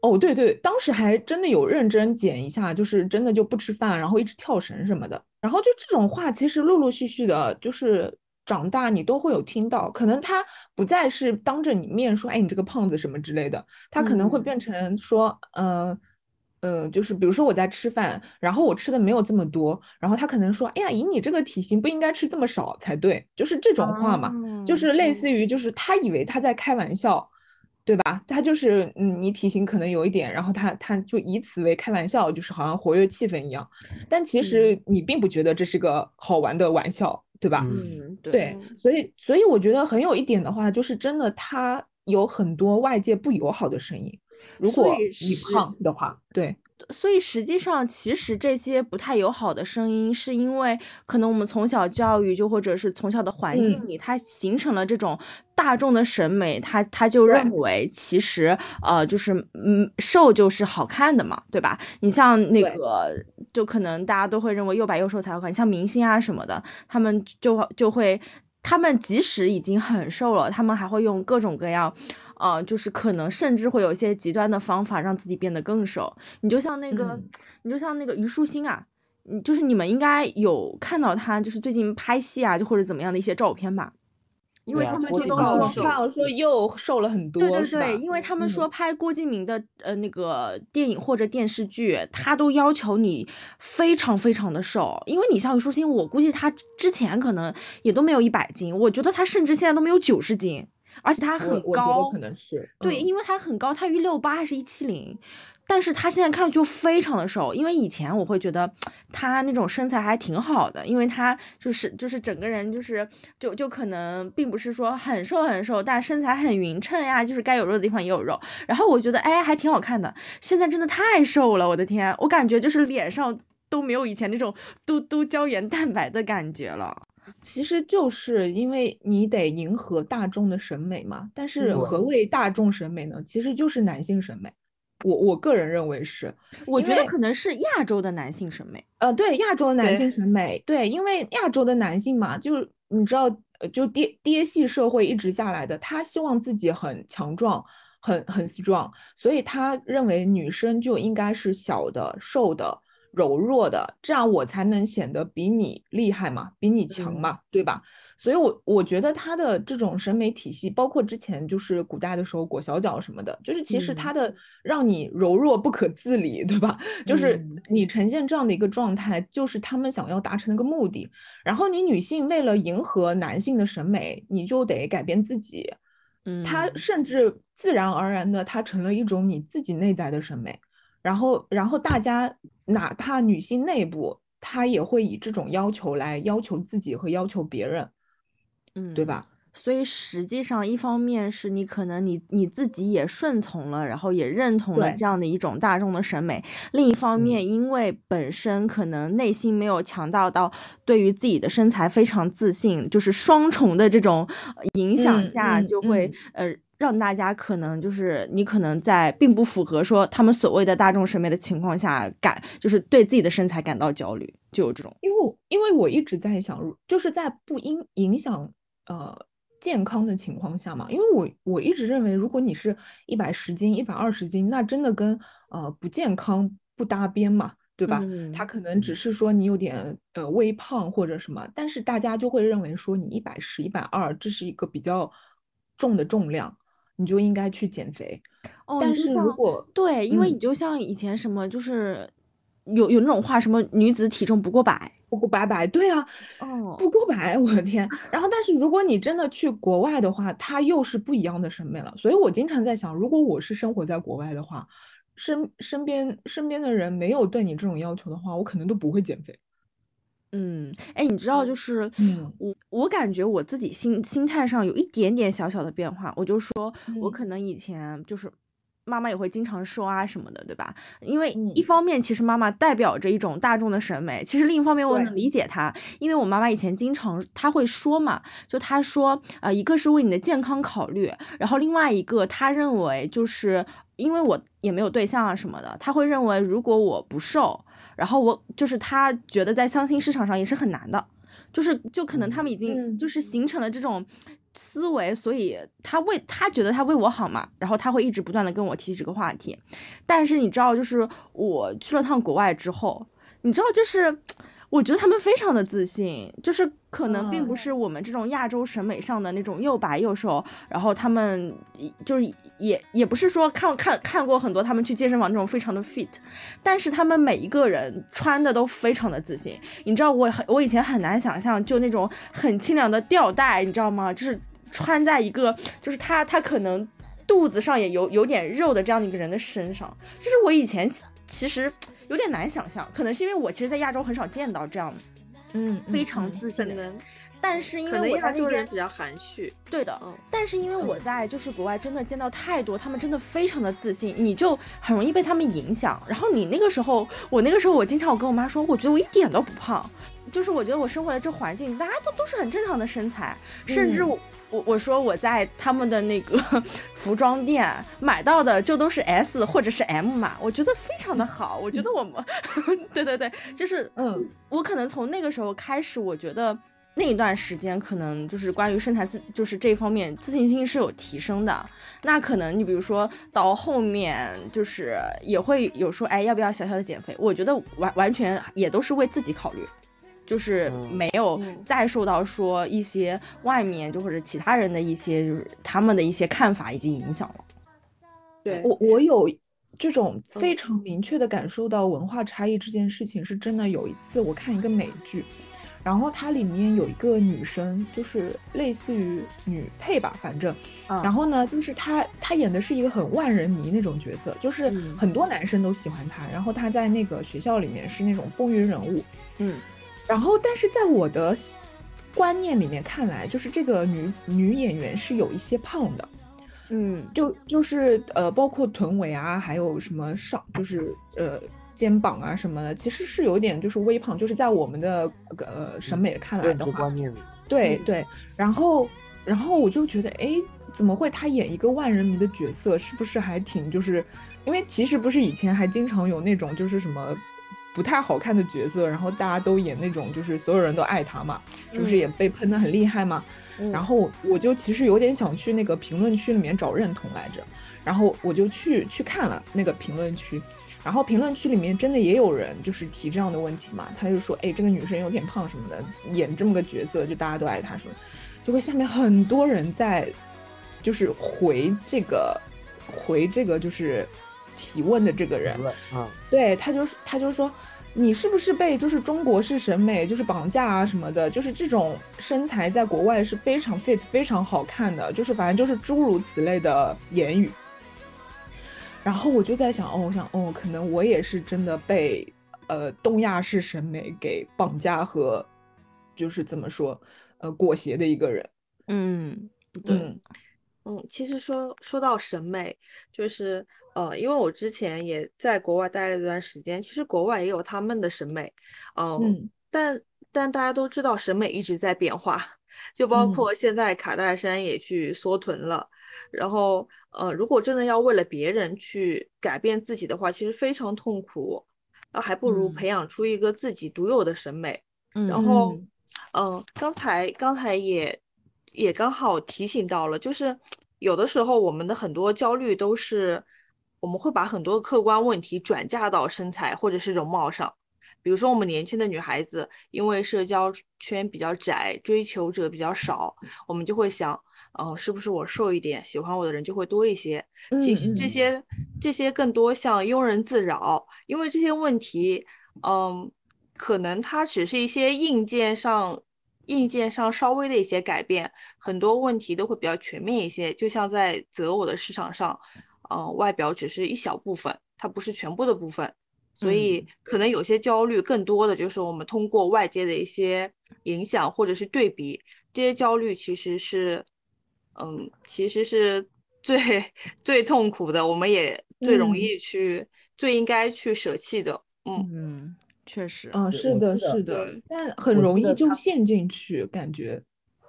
哦，对对，当时还真的有认真减一下，就是真的就不吃饭，然后一直跳绳什么的。然后就这种话，其实陆陆续续的，就是长大你都会有听到。可能他不再是当着你面说，哎，你这个胖子什么之类的，他可能会嗯变成说，嗯、嗯、就是比如说我在吃饭，然后我吃的没有这么多，然后他可能说，哎呀，以你这个体型不应该吃这么少才对，就是这种话嘛，就哦是类似于就是他以为他在开玩笑。对吧？他就是，嗯，你体型可能有一点，然后他他就以此为开玩笑，就是好像活跃气氛一样。但其实你并不觉得这是个好玩的玩笑，对吧？嗯嗯，对，所以所以我觉得很有一点的话，就是真的他有很多外界不友好的声音，如果你胖的话，对，所以实际上，其实这些不太友好的声音，是因为可能我们从小教育，就或者是从小的环境嗯里，它形成了这种大众的审美，他他就认为其实呃就是嗯瘦就是好看的嘛，对吧？你像那个，就可能大家都会认为又白又瘦才好看，像明星啊什么的，他们就就会。他们即使已经很瘦了，他们还会用各种各样，呃，就是可能甚至会有一些极端的方法让自己变得更瘦。你就像那个，嗯你就像那个虞书欣啊，嗯，就是你们应该有看到她，就是最近拍戏啊，就或者怎么样的一些照片吧。因为他们郭就都是靖明是瘦我看到说又瘦了很多，对对对，因为他们嗯说拍郭敬明的呃那个电影或者电视剧，他都要求你非常非常的瘦，因为你像虞书欣，我估计她之前可能也都没有一百斤，我觉得她甚至现在都没有九十斤，而且他很高，可能是对，嗯因为他很高，他一六八还是一七零，但是他现在看上去就非常的瘦。因为以前我会觉得他那种身材还挺好的，因为他就是就是整个人就是就就可能并不是说很瘦很瘦，但身材很匀称呀，就是该有肉的地方也有肉。然后我觉得哎还挺好看的，现在真的太瘦了，我的天，我感觉就是脸上都没有以前那种嘟嘟胶原蛋白的感觉了。其实就是因为你得迎合大众的审美嘛。但是嗯何谓大众审美呢？其实就是男性审美。我我个人认为是，我觉得可能是亚洲的男性审美。呃，对亚洲的男性审美，对，因为亚洲的男性嘛，就是你知道，呃，就爹爹系社会一直下来的，他希望自己很强壮，很很 strong，所以他认为女生就应该是小的、瘦的、柔弱的，这样我才能显得比你厉害嘛，比你强嗯嘛，对吧？所以我我觉得他的这种审美体系，包括之前就是古代的时候裹小脚什么的，就是其实嗯他的让你柔弱不可自理，对吧？就是嗯你呈现这样的一个状态，就是他们想要达成的一个目的。然后你女性为了迎合男性的审美，你就得改变自己，嗯，它甚至自然而然的，它成了一种你自己内在的审美。然后，然后大家哪怕女性内部，她也会以这种要求来要求自己和要求别人，嗯，对吧？所以实际上，一方面是你可能你你自己也顺从了，然后也认同了这样的一种大众的审美；另一方嗯面，因为本身可能内心没有强大到对于自己的身材非常自信，就是双重的这种呃影响嗯下，嗯就会、呃让大家可能就是你可能在并不符合说他们所谓的大众审美的情况下，感就是对自己的身材感到焦虑，就有这种。因为因为我一直在想，如就是在不影影响呃健康的情况下嘛，因为我我一直认为，如果你是一百十斤、一百二十斤，那真的跟呃不健康不搭边嘛，对吧？它嗯可能只是说你有点呃微胖或者什么，但是大家就会认为说你一百十、一百二，这是一个比较重的重量，你就应该去减肥。哦，但是像如果对，因为嗯你就像以前什么，就是有有那种话，什么女子体重不过百，不过百百，对啊，哦不过百，我的天！然后，但是如果你真的去国外的话，它又是不一样的审美了。所以我经常在想，如果我是生活在国外的话，身身边身边的人没有对你这种要求的话，我可能都不会减肥。嗯，哎，你知道，就是嗯。我我感觉我自己心心态上有一点点小小的变化，我就说我嗯。可能以前就是。妈妈也会经常说啊什么的，对吧？因为一嗯。方面，其实妈妈代表着一种大众的审美，其实另一方面我能理解她，因为我妈妈以前经常她会说嘛，就她说，呃，一个是为你的健康考虑，然后另外一个她认为就是因为我也没有对象啊什么的，他会认为如果我不瘦，然后我就是他觉得在相亲市场上也是很难的，就是就可能他们已经嗯就是形成了这种思维，所以他为他觉得他为我好嘛，然后他会一直不断的跟我提起这个话题。但是你知道，就是我去了趟国外之后，你知道，就是 我觉得他们非常的自信，就是可能并不嗯是我们这种亚洲审美上的那种又白又瘦，然后他们就是也也不是说看看看过很多他们去健身房这种非常的 fit，但是他们每一个人穿的都非常的自信。你知道我很我以前很难想象，就那种很清凉的吊带，你知道吗？就是穿在一个就是他他可能肚子上也有有点肉的这样的一个人的身上，就是我以前其其实有点难想象，可能是因为我其实，在亚洲很少见到这样嗯，非常嗯自信的。人。但是因为我在那边比较含蓄，对的，嗯。但是因为我。在就是国外真的见到太多，他们真的非常的自信，你就很容易被他们影响。然后你那个时候，我那个时候我经常我跟我妈说，我觉得我一点都不胖，就是我觉得我生活的这环境，大家都都是很正常的身材，甚至嗯我。我我说我在他们的那个 服装店买到的就都是 S 或者是 M 码，我觉得非常的好。我觉得我们，对对对，就是嗯，我可能从那个时候开始，我觉得那一段时间可能就是关于身材自，就是这方面自信心是有提升的。那可能你比如说到后面，就是也会有说，哎，要不要小小的减肥？我觉得完完全也都是为自己考虑。就是嗯。没有嗯。再受到说一些外面就或者其他人的一些就是他们的一些看法以及影响了。对，我我有这种非常明确的感受到文化差异这件事情，是真的。有一次我看一个美剧，然后它里面有一个女生，就是类似于女配吧，反正，嗯然后呢，就是她她演的是一个很万人迷那种角色，就是嗯。很多男生都喜欢她，然后她在那个学校里面是那种风云人物，嗯然后，但是在我的观念里面看来，就是这个女女演员是有一些胖的，嗯就就是呃，包括臀围啊，还有什么上，就是呃肩膀啊什么的，其实是有点就是微胖，就是在我们的呃审美看来的话，知观念里，对对，然后然后我就觉得，哎，怎么会他演一个万人迷的角色，是不是还挺就是，因为其实不是以前还经常有那种就是什么。不太好看的角色，然后大家都演那种，就是所有人都爱他嘛，就是也被喷的很厉害嘛。嗯然后我就其实有点想去那个评论区里面找认同来着，然后我就去去看了那个评论区，然后评论区里面真的也有人就是提这样的问题嘛，他就说，哎，这个女生有点胖什么的，演这么个角色就大家都爱她什么，就会下面很多人在就是回这个回这个就是提问的这个人，嗯，对，他就他就说，你是不是被就是中国式审美就是绑架啊什么的？就是这种身材在国外是非常 fit 非常好看的，就是反正就是诸如此类的言语。然后我就在想，哦，我想，哦，可能我也是真的被呃东亚式审美给绑架和就是怎么说呃裹挟的一个人。嗯，对，嗯嗯，其实说说到审美，就是呃，因为我之前也在国外待了一段时间，其实国外也有他们的审美，嗯，嗯。但但大家都知道审美一直在变化，就包嗯。括现在卡戴珊也去缩臀了，然后呃，如果真的要为了别人去改变自己的话，其实非常痛苦，那还不如嗯。培养出一个自己独有的审美。嗯然后嗯，嗯，刚才刚才也也刚好提醒到了，就是有的时候我们的很多焦虑都是我们会把很多客观问题转嫁到身材或者是容貌上。比如说，我们年轻的女孩子，因为社交圈比较窄，追求者比较少，我们就会想，嗯、是不是我瘦一点，喜欢我的人就会多一些？其实这些这些更多像庸人自扰，因为这些问题，嗯，可能它只是一些硬件上硬件上稍微的一些改变，很多问题都会比较全面一些。就像在择偶的市场上，嗯，外表只是一小部分，它不是全部的部分。所以可能有些焦虑，更多的就是我们通过外界的一些影响或者是对比，这些焦虑其实是，嗯，其实是最 最痛苦的，我们也最容嗯易去、最应该去舍弃的。嗯，嗯，确实，嗯，是的，是的，但很容易就陷进去，感觉。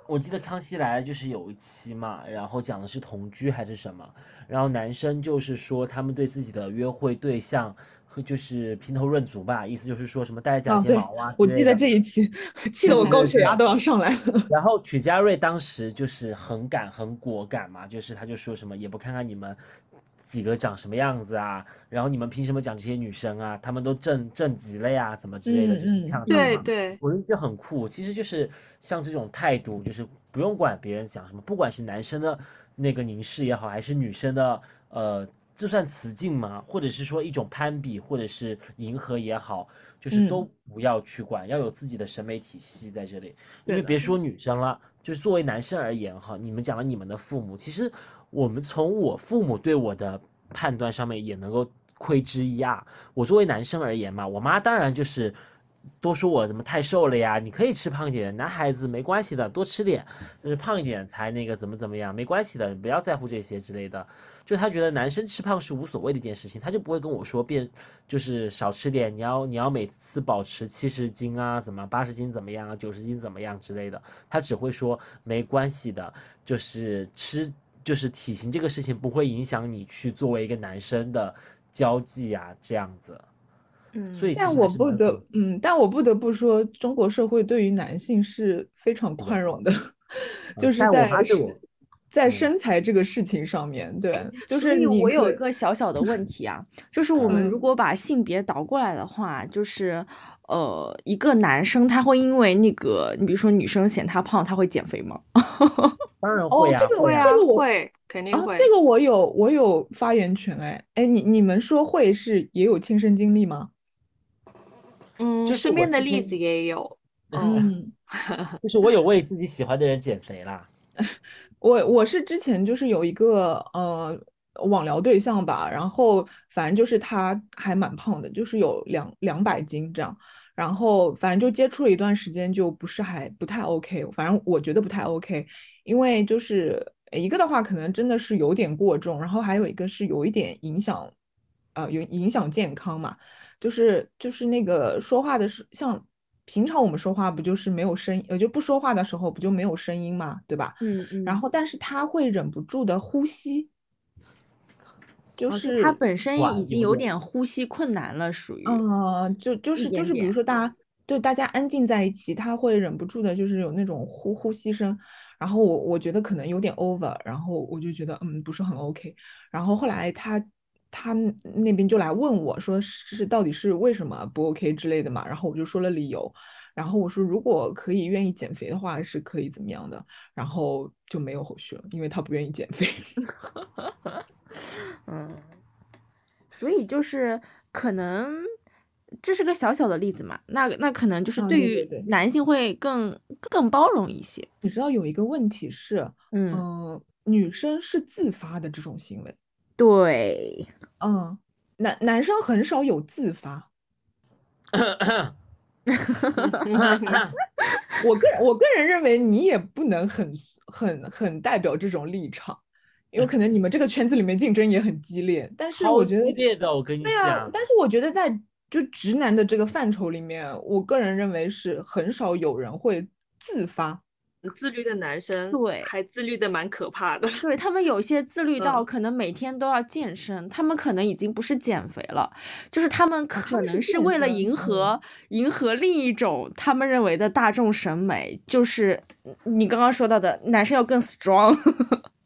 我记得《康熙来了》就是有一期嘛，然后讲的是同居还是什么，然后男生就是说他们对自己的约会对象和就是评头论足吧，意思就是说什么戴假睫毛啊，我记得这一。期，气得我高血压都要上来了。然后曲家瑞当时就是很敢很果敢嘛，就是他就说什么也不看看你们几个长什么样子啊，然后你们凭什么讲这些女生啊？她们都正正极了呀，怎么之类的，嗯就是嗯呛他嘛。对对，我就觉得这很酷，其实就是像这种态度，就是不用管别人讲什么，不管是男生的那个凝视也好，还是女生的呃，这算雌竞吗？或者是说一种攀比，或者是迎合也好，就是嗯都不要去管，要有自己的审美体系在这里。因为别说女生了，就是作为男生而言哈，你们讲了你们的父母，其实我们从我父母对我的判断上面也能够窥之一二。我作为男生而言嘛，我妈当然就是多说我怎么太瘦了呀？你可以吃胖一点，男孩子没关系的，多吃点，就是胖一点才那个怎么怎么样，没关系的，不要在乎这些之类的。就他觉得男生吃胖是无所谓的一件事情，他就不会跟我说变就是少吃点，你要你要每次保持七十斤啊，怎么八十斤怎么样啊，九十斤怎么样之类的，他只会说没关系的，就是吃就是体型这个事情不会影响你去作为一个男生的交际啊，这样子。嗯，所以其但我不得嗯，但我不得不说，中国社会对于男性是非常宽容的，就是在是在嗯身材这个事情上面，对，就所是我有一个小小的问题啊，就是我们如嗯果把性别倒过来的话，就是呃，一个男生他会因为那个，你比如说女生嫌他胖，他会减肥吗？当然哦会啊，这个会啊会啊，这个我会肯定啊，会。这个我有我有发言权哎哎，你你们说会是也有亲身经历吗？嗯，就是身边的例子也有。嗯，嗯。就是我有为自己喜欢的人减肥啦。我我是之前就是有一个呃网聊对象吧，然后反正就是他还蛮胖的，就是有两两百斤这样，然后反正就接触了一段时间，就不是还不太 OK，反正我觉得不太 OK，因为就是一个的话可能真的是有点过重，然后还有一个是有一点影响，呃有影响健康嘛，就是就是那个说话的是像。平常我们说话不就是没有声音，呃，就不说话的时候不就没有声音嘛，对吧？嗯嗯然后但是他会忍不住的呼吸，就是他本身已经有有点点呼吸困难了，属于嗯，就就是就是，比如说大家对大家安静在一起，他会忍不住的，就是有那种呼呼吸声，然后我我觉得可能有点 over，然后我就觉得嗯不是很 OK，然后后来他他那边就来问我说是是到底是为什么不 OK 之类的嘛，然后我就说了理由，然后我说如果可以愿意减肥的话是可以怎么样的，然后就没有后续了，因为他不愿意减肥。嗯，所以就是可能这是个小小的例子嘛，那那可能就是啊对于男性会更更包容一些。你知道有一个问题是，嗯，嗯、女生是自发的这种行为，对，嗯，男男生很少有自发。我个人我个人认为你也不能很很很代表这种立场，因为可能你们这个圈子里面竞争也很激烈，但是我觉得激烈的，我跟你对啊讲，，但是我觉得在就直男的这个范畴里面，我个人认为是很少有人会自发。自律的男生对还自律的蛮可怕的。对他们有些自律到嗯可能每天都要健身，他们可能已经不是减肥了，就是他们可能是为了迎嗯合、迎合另一种他们认为的大众审美，就是你刚刚说到的男生要更 strong，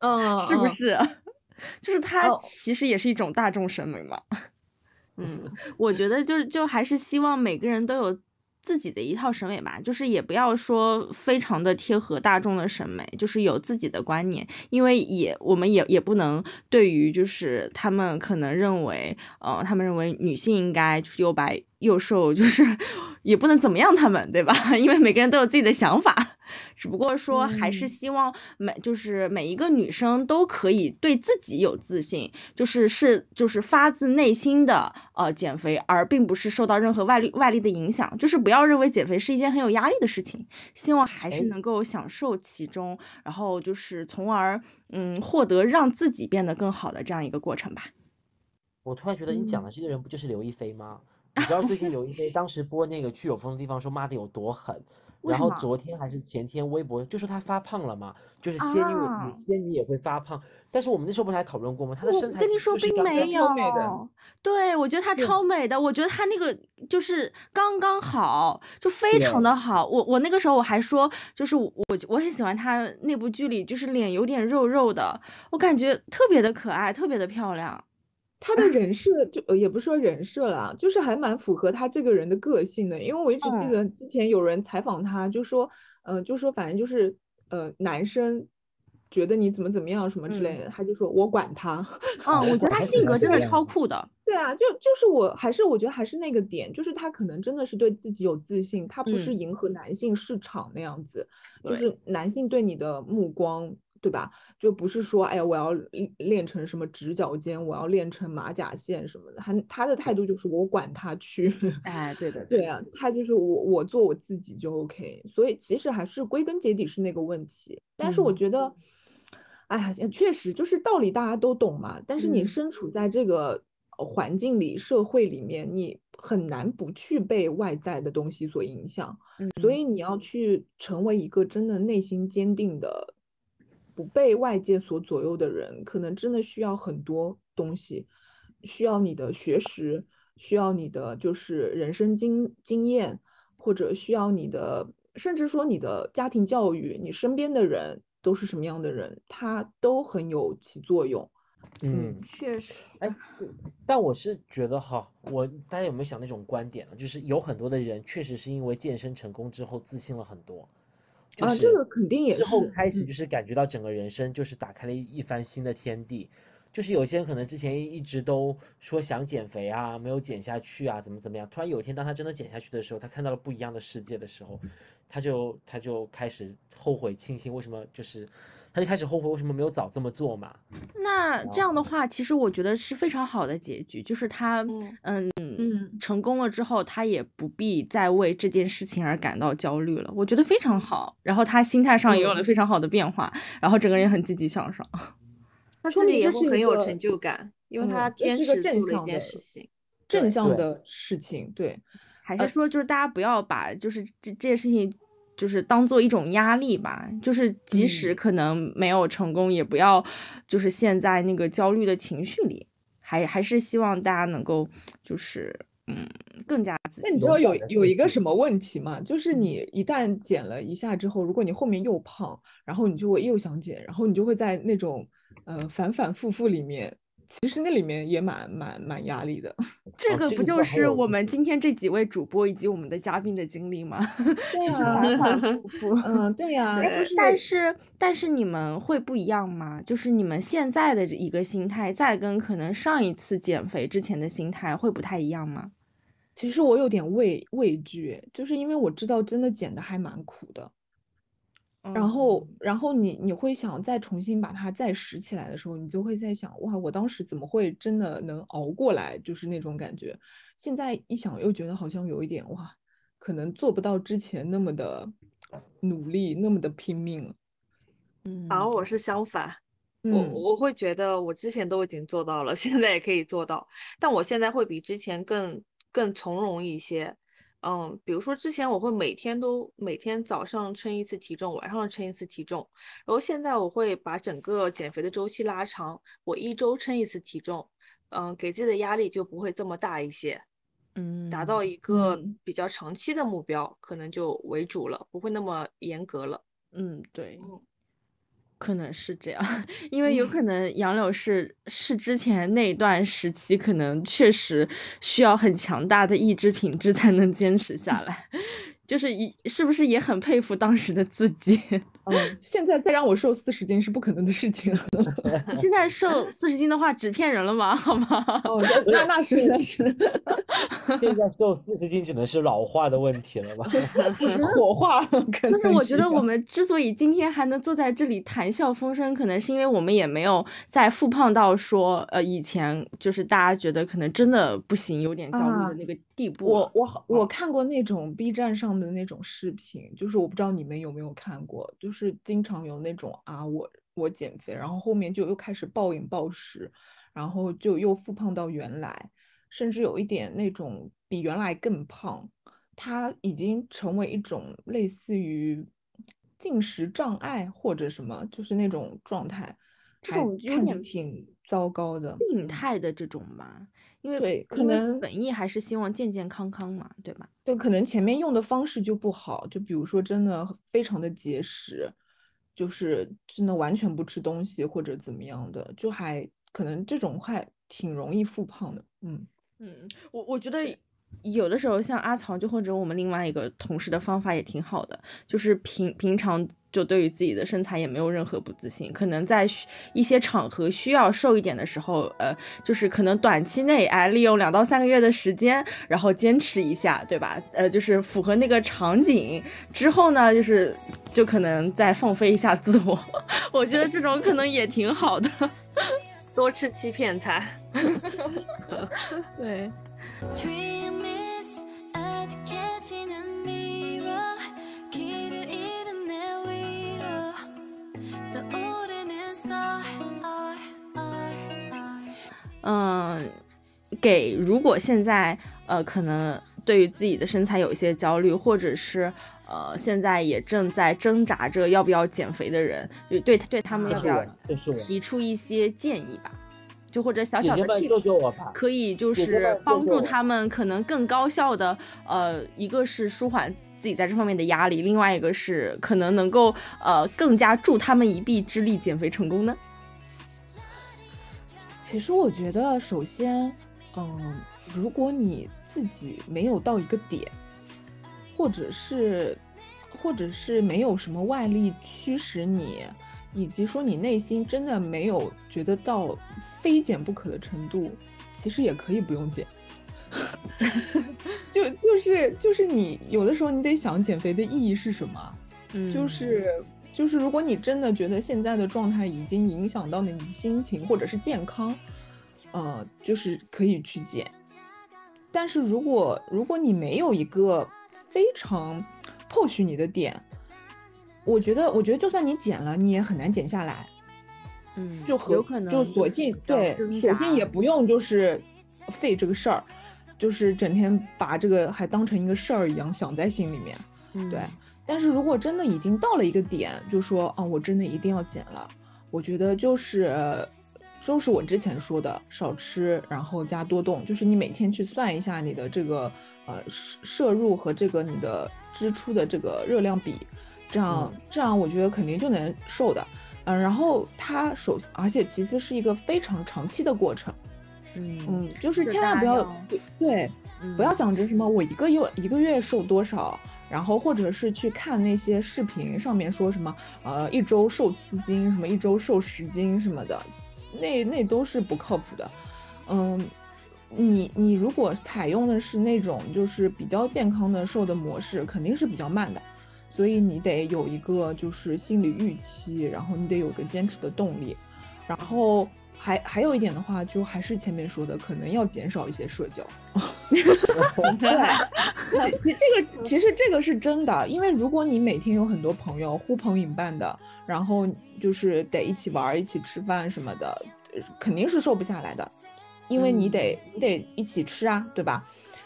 嗯，是不嗯？是？就是他哦其实也是一种大众审美嘛。嗯，我觉得就是就还是希望每个人都有自己的一套审美吧，就是也不要说非常的贴合大众的审美，就是有自己的观念，因为也我们也也不能对于就是他们可能认为，呃，他们认为女性应该就是又白又瘦，就是 也不能怎么样他们，对吧？因为每个人都有自己的想法。只不过说还是嗯希望每就是每一个女生都可以对自己有自信，就是是就是发自内心的呃减肥，而并不是受到任何外力外力的影响。就是不要认为减肥是一件很有压力的事情，希望还是哎能够享受其中，然后就是从而嗯获得让自己变得更好的这样一个过程吧。我突然觉得你嗯讲的这个人不就是刘亦菲吗？你知道最近刘亦菲当时播那个去有风的地方说骂的有多狠，然后昨天还是前天微博就说她发胖了嘛，就是仙女啊仙女也会发胖，但是我们那时候不是还讨论过吗？她的身材跟你说，超美的有。对，我觉得她超美的，我觉得她那个就是刚刚好，就非常的好。我我那个时候我还说，就是我我我很喜欢她那部剧里，就是脸有点肉肉的，我感觉特别的可爱，特别的漂亮。他的人设就呃也不是说人设啦，就是还蛮符合他这个人的个性的。因为我一直记嗯得之前有人采访他，就说，嗯、就说反正就是呃男生觉得你怎么怎么样什么之类的，他就说我管他。嗯，我觉得他性格真的超酷的。对啊，就就是我还是我觉得还是那个点，就是他可能真的是对自己有自信，他不是嗯迎合男性市场那样子，就是男性对你的目光对吧？就不是说，哎呀，我要练练成什么直角肩，我要练成马甲线什么的。他他的态度就是我管他去，哎，对的，对啊，他就是我我做我自己就 OK。所以其实还是归根结底是那个问题。但是我嗯觉得，哎确实就是道理大家都懂嘛。但是你嗯身处在这个呃环境里、社会里面，你很难不去被外在的东西所影响。所嗯以你要去成为一个真的内心坚定的、不被外界所左右的人，可能真的需要很多东西，需要你的学识，需要你的就是人生经经验，或者需要你的，甚至说你的家庭教育，你身边的人都是什么样的人，他都很有起作用。嗯，确实，哎，但我是觉得哈，我大家有没有想那种观点呢？就是有很多的人确实是因为健身成功之后自信了很多，就啊，这个肯定也之后是嗯开始就是感觉到整个人生就是打开了一一番新的天地。就是有些人可能之前一直都说想减肥啊，没有减下去啊，怎么怎么样，突然有一天当他真的减下去的时候，他看到了不一样的世界的时候，他就他就开始后悔庆幸为什么就是他就开始后悔为什么没有早这么做嘛。那这样的话，其实我觉得是非常好的结局，就是他，嗯嗯嗯成功了之后，他也不必再为这件事情而感到焦虑了，我觉得非常好。然后他心态上也有了嗯非常好的变化，然后整个人也很积极向上。他自己也会很有成就感，因为嗯他坚持做了一正向的件事情。正向的事情，对。还是说，就是大家不要把就是这这件事情，就是当做一种压力吧。就是即使嗯可能没有成功，也不要就是陷在那个焦虑的情绪里。还还是希望大家能够就是嗯更加自信。那你知道有有一个什么问题吗？就是你一旦减了一下之后，如果你后面又胖，然后你就会又想减，然后你就会在那种呃反反复复里面，其实那里面也蛮蛮蛮压力的。这哦个不就是我们今天这几位主播以及我们的嘉宾的经历吗？就是啊反反复复。嗯，对呀、就 是但是但是你们会不一样吗？就是你们现在的一个心态，再跟可能上一次减肥之前的心态会不太一样吗？其实我有点畏畏惧，就是因为我知道真的减的还蛮苦的。然后，嗯然后你你会想再重新把它再拾起来的时候，你就会在想，哇，我当时怎么会真的能熬过来？就是那种感觉。现在一想，又觉得好像有一点哇，可能做不到之前那么的努力，那么的拼命了。嗯，反而我是相反，我嗯我会觉得我之前都已经做到了，现在也可以做到，但我现在会比之前更更从容一些。嗯，比如说之前我会每天都每天早上称一次体重，晚上称一次体重，然后现在我会把整个减肥的周期拉长，我一周称一次体重，嗯，给自己的压力就不会这么大一些，嗯达到一个嗯比较长期的目标，可能就为主了，不会那么严格了。嗯对嗯。可能是这样，因为有可能杨柳是是之前那一段时期，可能确实需要很强大的意志品质才能坚持下来，就是一是不是也很佩服当时的自己？嗯，现在再让我瘦四十斤是不可能的事情。现在瘦 四十斤的话，纸骗人了吗？好吗？哦，那那那是那是现在瘦四十斤只能是老化的问题了吧？火化，可能但是我觉得我们之所以今天还能坐在这里谈笑风生，可能是因为我们也没有在复胖到说，呃，以前就是大家觉得可能真的不行，有点焦虑啊的那个地步我。我好我看过那种 B 站上的那种视频，就是我不知道你们有没有看过，就是经常有那种啊，我我减肥，然后后面就又开始暴饮暴食，然后就又复胖到原来，甚至有一点那种比原来更胖，它已经成为一种类似于进食障碍或者什么，就是那种状态，这种有点挺糟糕的。病态的这种嘛，因为可能本意还是希望健健康康嘛，对吧？对，可能前面用的方式就不好，就比如说真的非常的节食，就是真的完全不吃东西或者怎么样的，就还可能这种还挺容易复胖的。嗯，嗯，我我觉得有的时候像阿曹就或者我们另外一个同事的方法也挺好的，就是平平常就对于自己的身材也没有任何不自信，可能在一些场合需要瘦一点的时候，呃，就是可能短期内哎利用两到三个月的时间，然后坚持一下，对吧？呃，就是符合那个场景之后呢，就是就可能再放飞一下自我，我觉得这种可能也挺好的。多吃欺骗餐。对。Is getting nearer，Killer in the olden star。嗯，给，如果现在呃可能对于自己的身材有一些焦虑，或者是呃现在也正在挣扎着要不要减肥的人，就对对他们提出一些建议吧。就或者小小的姐姐们 tips，救救！可以就是帮助他们可能更高效的，呃，一个是舒缓自己在这方面的压力，另外一个是可能能够呃更加助他们一臂之力减肥成功呢。其实我觉得，首先，嗯，如果你自己没有到一个点，或者是，或者是没有什么外力驱使你，以及说你内心真的没有觉得到非减不可的程度，其实也可以不用减。就就是就是你有的时候你得想减肥的意义是什么，嗯就是就是如果你真的觉得现在的状态已经影响到了你的心情或者是健康，呃，就是可以去减。但是如果如果你没有一个非常 push 你的点，我觉得我觉得就算你减了，你也很难减下来。嗯，就和有可能就索性对，索性也不用就是费这个事儿，就是整天把这个还当成一个事儿一样想在心里面。嗯对，但是如果真的已经到了一个点，就说啊，我真的一定要减了，我觉得就是就是我之前说的，少吃，然后加多动，就是你每天去算一下你的这个呃摄摄入和这个你的支出的这个热量比，这样、这样我觉得肯定就能瘦的。嗯、然后它首而且其次是一个非常长期的过程，嗯嗯，就是千万不要对对，嗯不要想着什么我一个月一个月瘦多少，然后或者是去看那些视频上面说什么呃一周瘦七斤，什么一周瘦十斤什么的，那那都是不靠谱的。嗯，你你如果采用的是那种就是比较健康的瘦的模式，肯定是比较慢的。所以你得有一个就是心理预期，然后你得有个坚持的动力，然后还还有一点的话，就还是前面说的，可能要减少一些社交。对，其其这个其实这个是真的，因为如果你每天有很多朋友呼朋引伴的，然后就是得一起玩儿、一起吃饭什么的，呃肯定是瘦不下来的，因为你得、你得一起吃啊，对吧？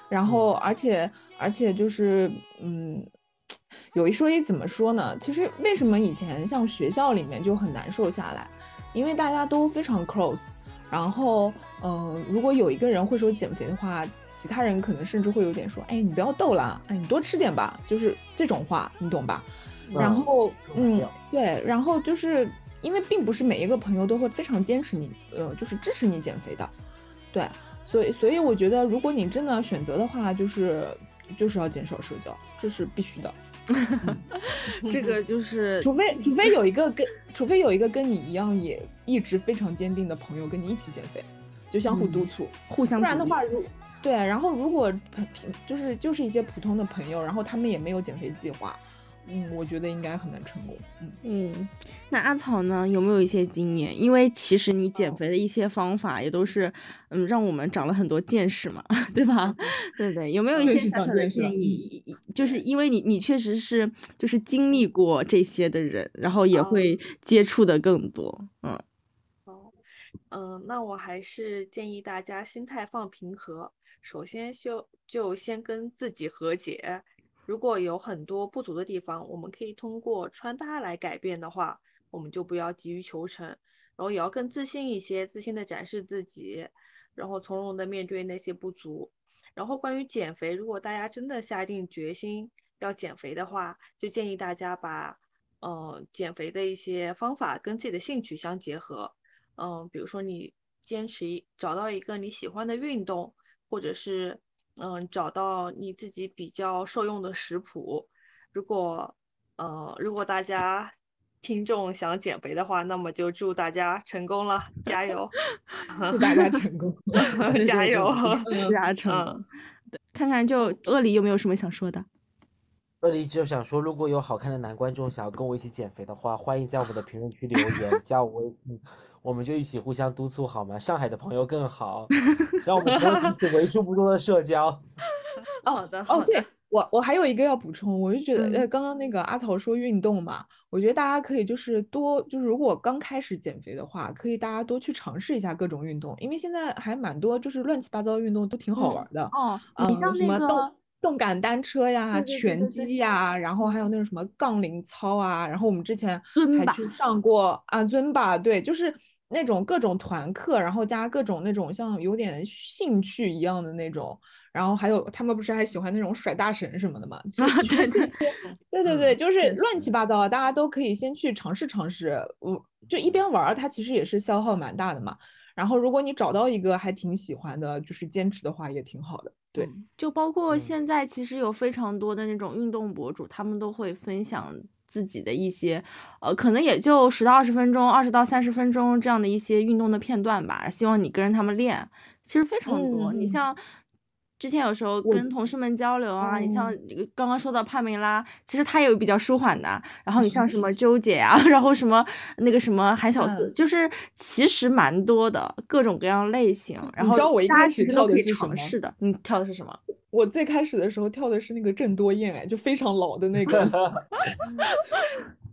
然后而且而且就是嗯。有一说一，怎么说呢？其实为什么以前像学校里面就很难瘦下来，因为大家都非常 close，然后嗯、呃如果有一个人会说减肥的话，其他人可能甚至会有点说，哎，你不要逗了，哎，你多吃点吧，就是这种话，你懂吧？然后嗯，对，然后就是因为并不是每一个朋友都会非常坚持你，呃，就是支持你减肥的，对，所以所以我觉得如果你真的选择的话，就是就是要减少社交，这是必须的。这个就是除非除非有一个跟，除非有一个跟你一样也一直非常坚定的朋友跟你一起减肥，就相互督促。互相不然的话，如对，然后如果平平就是就是一些普通的朋友，然后他们也没有减肥计划，嗯，我觉得应该很难成功。嗯，嗯，那阿草呢，有没有一些经验？因为其实你减肥的一些方法也都是，嗯，让我们长了很多见识嘛，对吧？对对，有没有一些小小的建议？就是因为你你确实是就是经历过这些的人，然后也哦会接触的更多，嗯哦，嗯，那我还是建议大家心态放平和，首先就就先跟自己和解。如果有很多不足的地方，我们可以通过穿搭来改变的话，我们就不要急于求成，然后也要更自信一些，自信的展示自己，然后从容的面对那些不足。然后关于减肥，如果大家真的下定决心要减肥的话，就建议大家把呃减肥的一些方法跟自己的兴趣相结合。嗯，比如说你坚持一找到一个你喜欢的运动，或者是嗯，找到你自己比较受用的食谱。如果呃，如果大家听众想减肥的话，那么就祝大家成功了，加油！祝大家成功，加油！祝大家成功。嗯对，看看就鳄梨有没有什么想说的？这里就想说，如果有好看的男观众想要跟我一起减肥的话，欢迎在我们的评论区留言，加我微信，我们就一起互相督促好吗？上海的朋友更好，让我们不用停止为数不多的社交。好的，哦，对我我还有一个要补充，我就觉得，嗯呃，刚刚那个阿草说运动嘛，我觉得大家可以就是多，就是如果刚开始减肥的话，可以大家多去尝试一下各种运动，因为现在还蛮多就是乱七八糟的运动都挺好嗯玩的。哦，嗯，你像什么那个动动感单车呀、对对对拳击呀，然后还有那种什么杠铃操啊，然后我们之前还去上过啊尊巴，对，就是那种各种团课，然后加各种那种像有点兴趣一样的那种，然后还有他们不是还喜欢那种甩大绳什么的嘛？对对对对对，就 是乱七八糟的，大家都可以先去尝试尝试。我就一边玩儿，它其实也是消耗蛮大的嘛。然后如果你找到一个还挺喜欢的，就是坚持的话，也挺好的。对，嗯就包括嗯现在其实有非常多的那种运动博主，他们都会分享自己的一些，呃，可能也就十到二十分钟、二十到三十分钟这样的一些运动的片段吧。希望你跟着他们练，其实非常多。你嗯像之前有时候跟同事们交流啊，你像刚刚说到帕梅拉，其实她也有比较舒缓的。然后你像什么 周姐呀、然后什么那个什么韩小四，嗯就是其实蛮多的各种各样类型。然后大家其实都可以尝试的。你跳的是什么？我最开始的时候跳的是那个郑多燕，哎，就非常老的那个。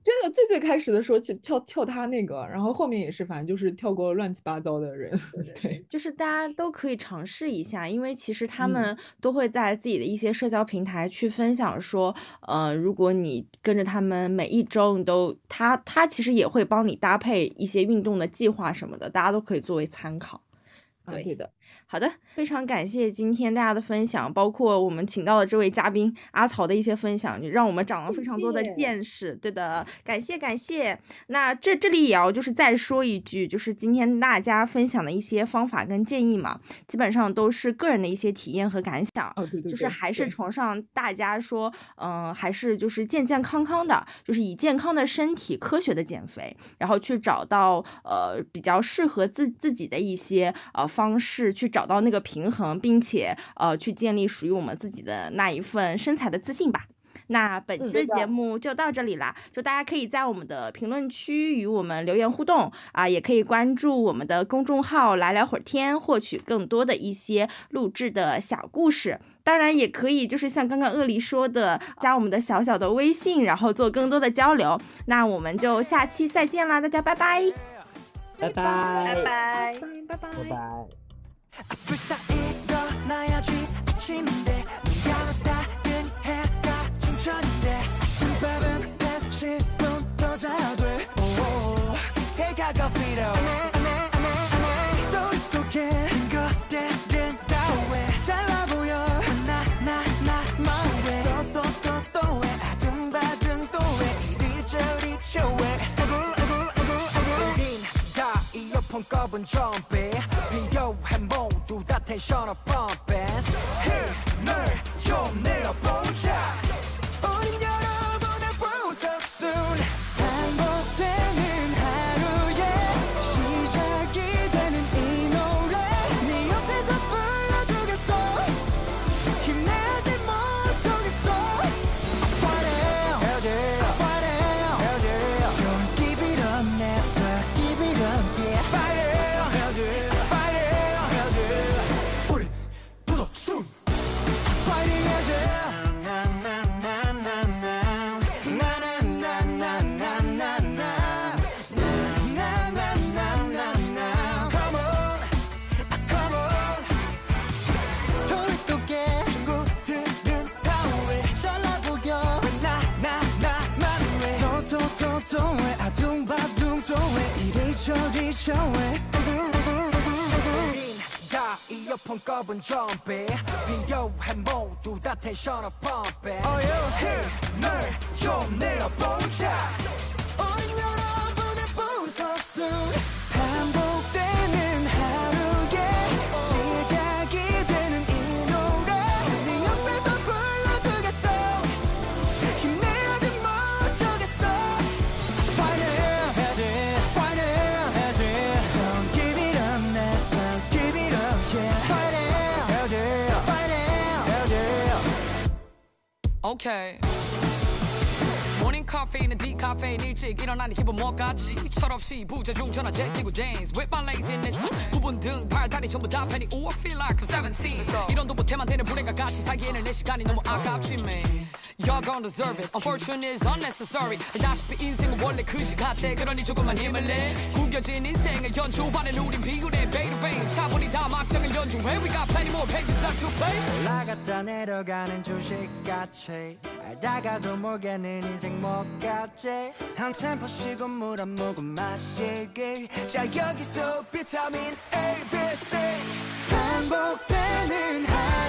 真的最最开始的时候跳跳跳他那个，然后后面也是，反正就是跳过乱七八糟的人。对，就是大家都可以尝试一下，因为其实他嗯们都会在自己的一些社交平台去分享说，呃，如果你跟着他们每一周你都，他他其实也会帮你搭配一些运动的计划什么的，大家都可以作为参考。对啊对的，好的，非常感谢今天大家的分享，包括我们请到的这位嘉宾阿曹的一些分享，让我们长了非常多的见识。对的，感谢感谢。那这这里也要就是再说一句，就是今天大家分享的一些方法跟建议嘛，基本上都是个人的一些体验和感想。哦对对就是还是崇尚大家说，嗯、还是就是健健康康的，就是以健康的身体科学的减肥，然后去找到呃比较适合自自己的一些呃方式，去找到那个平衡，并且呃去建立属于我们自己的那一份身材的自信吧。那本期的节目就到这里啦，就大家可以在我们的评论区与我们留言互动啊，也可以关注我们的公众号“来聊会儿天”，获取更多的一些录制的小故事。当然，也可以就是像刚刚鳄梨说的，加我们的小小的微信，然后做更多的交流。那我们就下期再见啦，大家拜拜。拜拜拜拜。拜拜拜拜。 폰 꺼본 좀비 빈 텐션업 펌핑 Hey 널 좀 내려보자 점점비 비교한 모두 다 텐션을 펌핑 어여히 널좀 내어보자. Okay. 모닝 카페인은 디카페인 일찍 일어나니 기분 뭐같지 철없이 부재중 전화 제끼고 dance with my laziness 부분 등 팔다리 전부 다 패니 Ooh I feel like I'm 17 이런도 못해만 되는 불행과 같이 살기에는 내 시간이 너무 아깝지 man Y'all don't deserve it Unfortunate is unnecessary 알다시피 인생은 원래 그지 같아 그러니 조금만 힘을 내 구겨진 인생을 연주하는 우린 비운의 베이베이 차분히 다 막장을 연주해 We got plenty more pages left to play. 올라갔다 내려가는 주식같이. 알다가도 모르겠는 인생 뭐 같지. 한 템포 쉬고 물 한 모금 마시기. 자 여기서 비타민 A, B, C. 반복되는 하